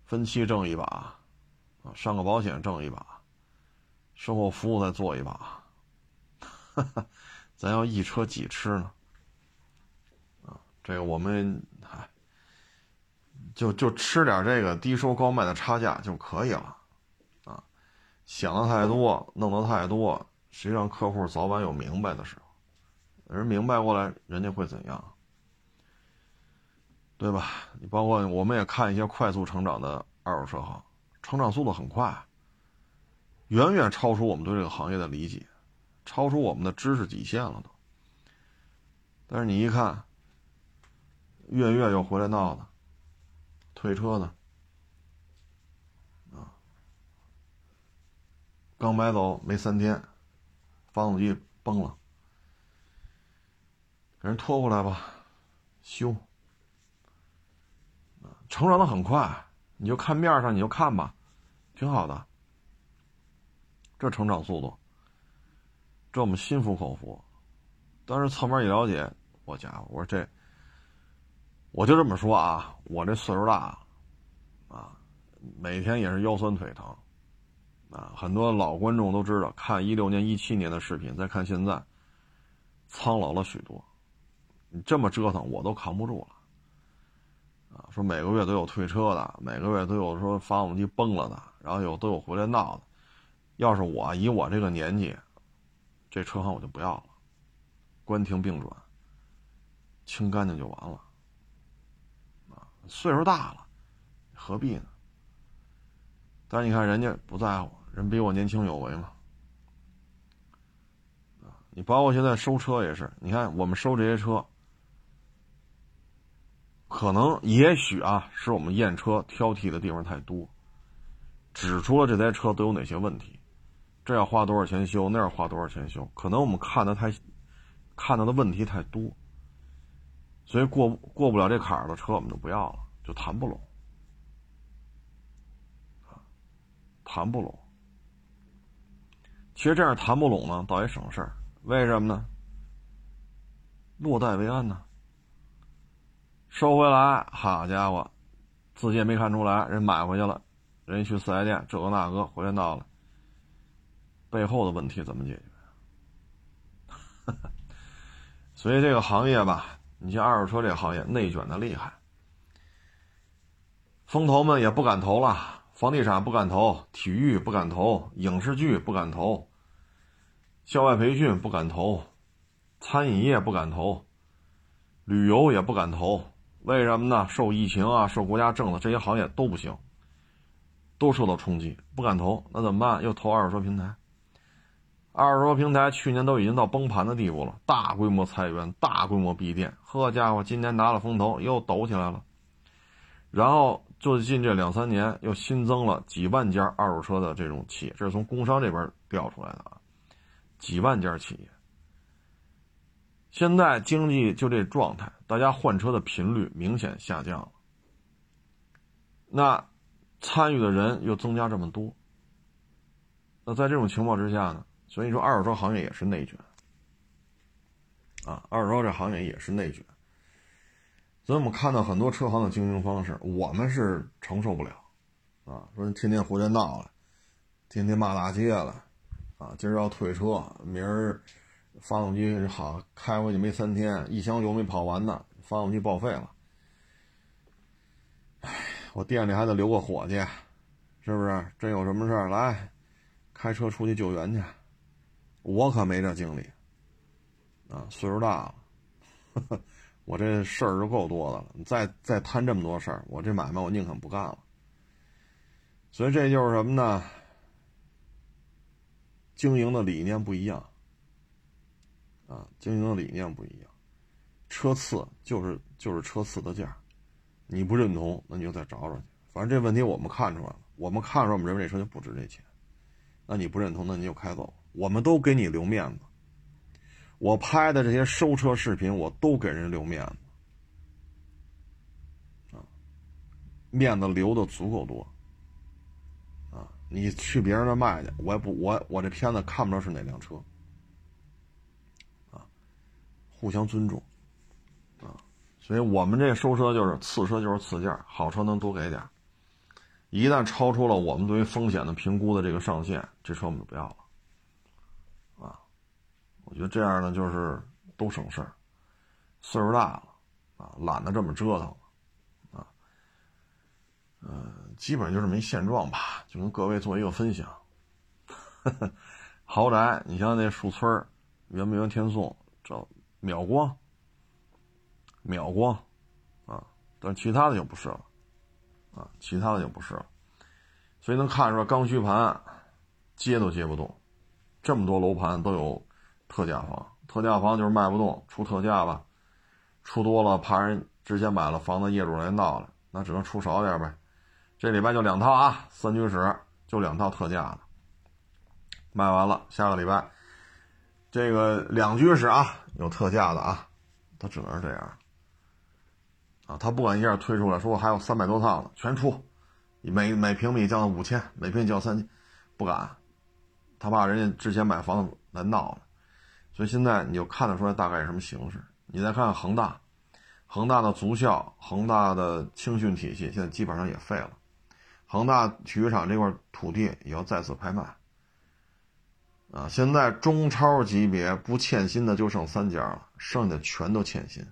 分期挣一把，啊，上个保险挣一把，售后服务再做一把。哈 哈咱要一车几吃呢？啊，这个我们还就就吃点这个低收高卖的差价就可以了，啊，想的太多，弄得太多，实际上客户早晚有明白的时候，人明白过来，人家会怎样？对吧？你包括我们也看一些快速成长的二手车行，成长速度很快，远远超出我们对这个行业的理解。超出我们的知识极限了都，但是你一看，月月又回来闹的，退车的，啊，刚买走没三天，发动机崩了，给人拖回来吧，修，成长的很快，你就看面上你就看吧，挺好的，这成长速度。这我们心服口服，但是侧面一了解，我家伙，我说这，我就这么说啊，我这岁数大，啊，每天也是腰酸腿疼，啊，很多老观众都知道，看一六年、一七年的视频，再看现在，苍老了许多。你这么折腾，我都扛不住了，啊，说每个月都有退车的，每个月都有说发动机崩了的，然后有都有回来闹的。要是我以我这个年纪，这车行我就不要了，关停并转，清干净就完了。岁数大了，何必呢？但是你看人家不在乎，人比我年轻有为嘛。你包括现在收车也是，你看我们收这些车，可能也许啊，是我们验车挑剔的地方太多，指出了这台车都有哪些问题。这要花多少钱修？那要花多少钱修？可能我们看的太，看到的问题太多，所以过过不了这坎儿的车我们就不要了，就谈不拢，谈不拢。其实这样谈不拢呢，倒也省事儿。为什么呢？落袋为安呢。收回来，好家伙，自己也没看出来，人买回去了，人去四 S 店这个那个，回来闹了。背后的问题怎么解决？所以这个行业吧，你像二手车这行业内卷的厉害，风投们也不敢投了，房地产不敢投，体育不敢投，影视剧不敢投，校外培训不敢投，餐饮业不敢投，旅游也不敢投。为什么呢？受疫情啊，受国家政策，这些行业都不行，都受到冲击，不敢投。那怎么办？又投二手车平台。二手车平台去年都已经到崩盘的地步了，大规模裁员，大规模闭店。呵家伙，今年拿了风投，又抖起来了。然后最近这两三年又新增了几万家二手车的这种企业，这是从工商这边调出来的啊，几万家企业。现在经济就这状态，大家换车的频率明显下降了。那参与的人又增加这么多，那在这种情况之下呢？所以说，二手车行业也是内卷啊，二手车这行业也是内卷。所以我们看到很多车行的经营方式，我们是承受不了啊。说天天胡去闹了，天天骂大街了，啊，今儿要退车，明儿发动机好开回去没三天，一箱油没跑完呢，发动机报废了。唉，我店里还得留个伙计，是不是？真有什么事儿来，开车出去救援去。我可没这精力，啊，岁数大了，我这事儿就够多的了。你再再摊这么多事儿，我这买卖我宁肯不干了。所以这就是什么呢？经营的理念不一样，啊，经营的理念不一样。车次就是就是车次的价，你不认同，那你就再找找去。反正这问题我们看出来了，我们看出来，我们认为这车就不值这钱。那你不认同，那你就开走。我们都给你留面子，我拍的这些收车视频，我都给人留面子，啊，面子留的足够多，啊，你去别人那卖去，我也不，我我这片子看不着是哪辆车，啊，互相尊重，啊，所以我们这收车就是次车就是次价，好车能多给点，一旦超出了我们对于风险的评估的这个上限，这车我们就不要了。我觉得这样呢，就是都省事儿，岁数大了啊，懒得这么折腾了啊，嗯，基本上就是没现状吧，就跟各位做一个分享。豪宅，你像那树村圆明园天颂，这秒光，秒光啊，但其他的就不是了啊，其他的就不是了，所以能看出来刚需盘接都接不动，这么多楼盘都有。特价房，特价房就是卖不动，出特价吧，出多了怕人之前买了房子业主来闹了，那只能出少点呗。这礼拜就两套啊，三居室就两套特价的，卖完了，下个礼拜这个两居室啊有特价的啊，他只能是这样啊，他不敢一下推出来说还有三百多套呢，全出，每每平米降到五千，每平米降三千，不敢，他怕人家之前买房子来闹了。所以现在你就看得出来大概是什么形式。你再看看恒大，恒大的足校、恒大的青训体系现在基本上也废了，恒大体育场这块土地也要再次拍卖。啊，现在中超级别不欠薪的就剩三家了，剩下的全都欠薪，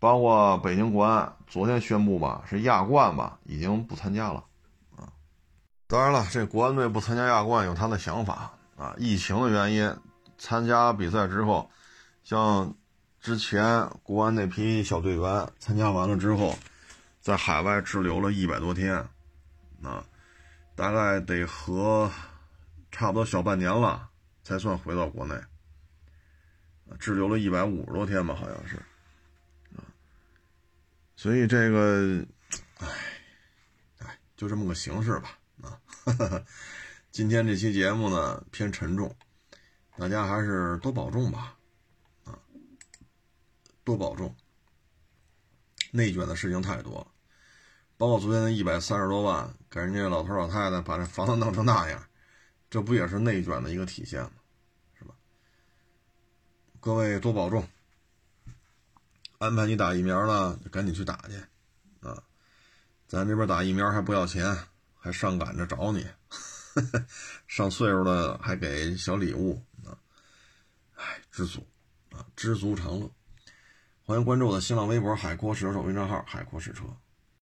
包括北京国安，昨天宣布吧，是亚冠吧，已经不参加了。啊，当然了，这国安队不参加亚冠有他的想法啊，疫情的原因。参加比赛之后，像之前国安那批小队员参加完了之后，在海外滞留了一百多天，啊，大概得和差不多小半年了，才算回到国内。滞留了一百五十多天吧，好像是，啊，所以这个，唉，唉，就这么个形式吧，啊，今天这期节目呢偏沉重。大家还是多保重吧，啊，多保重。内卷的事情太多了，包括昨天那一百三十多万给人家老头老太太把这房子弄成那样，这不也是内卷的一个体现吗？是吧？各位多保重。安排你打疫苗了，赶紧去打去，啊，咱这边打疫苗还不要钱，还上赶着找你，上岁数的还给小礼物。哎，知足啊，知足常乐。欢迎关注我的新浪微博“海阔试车手”微账号“海阔试车”。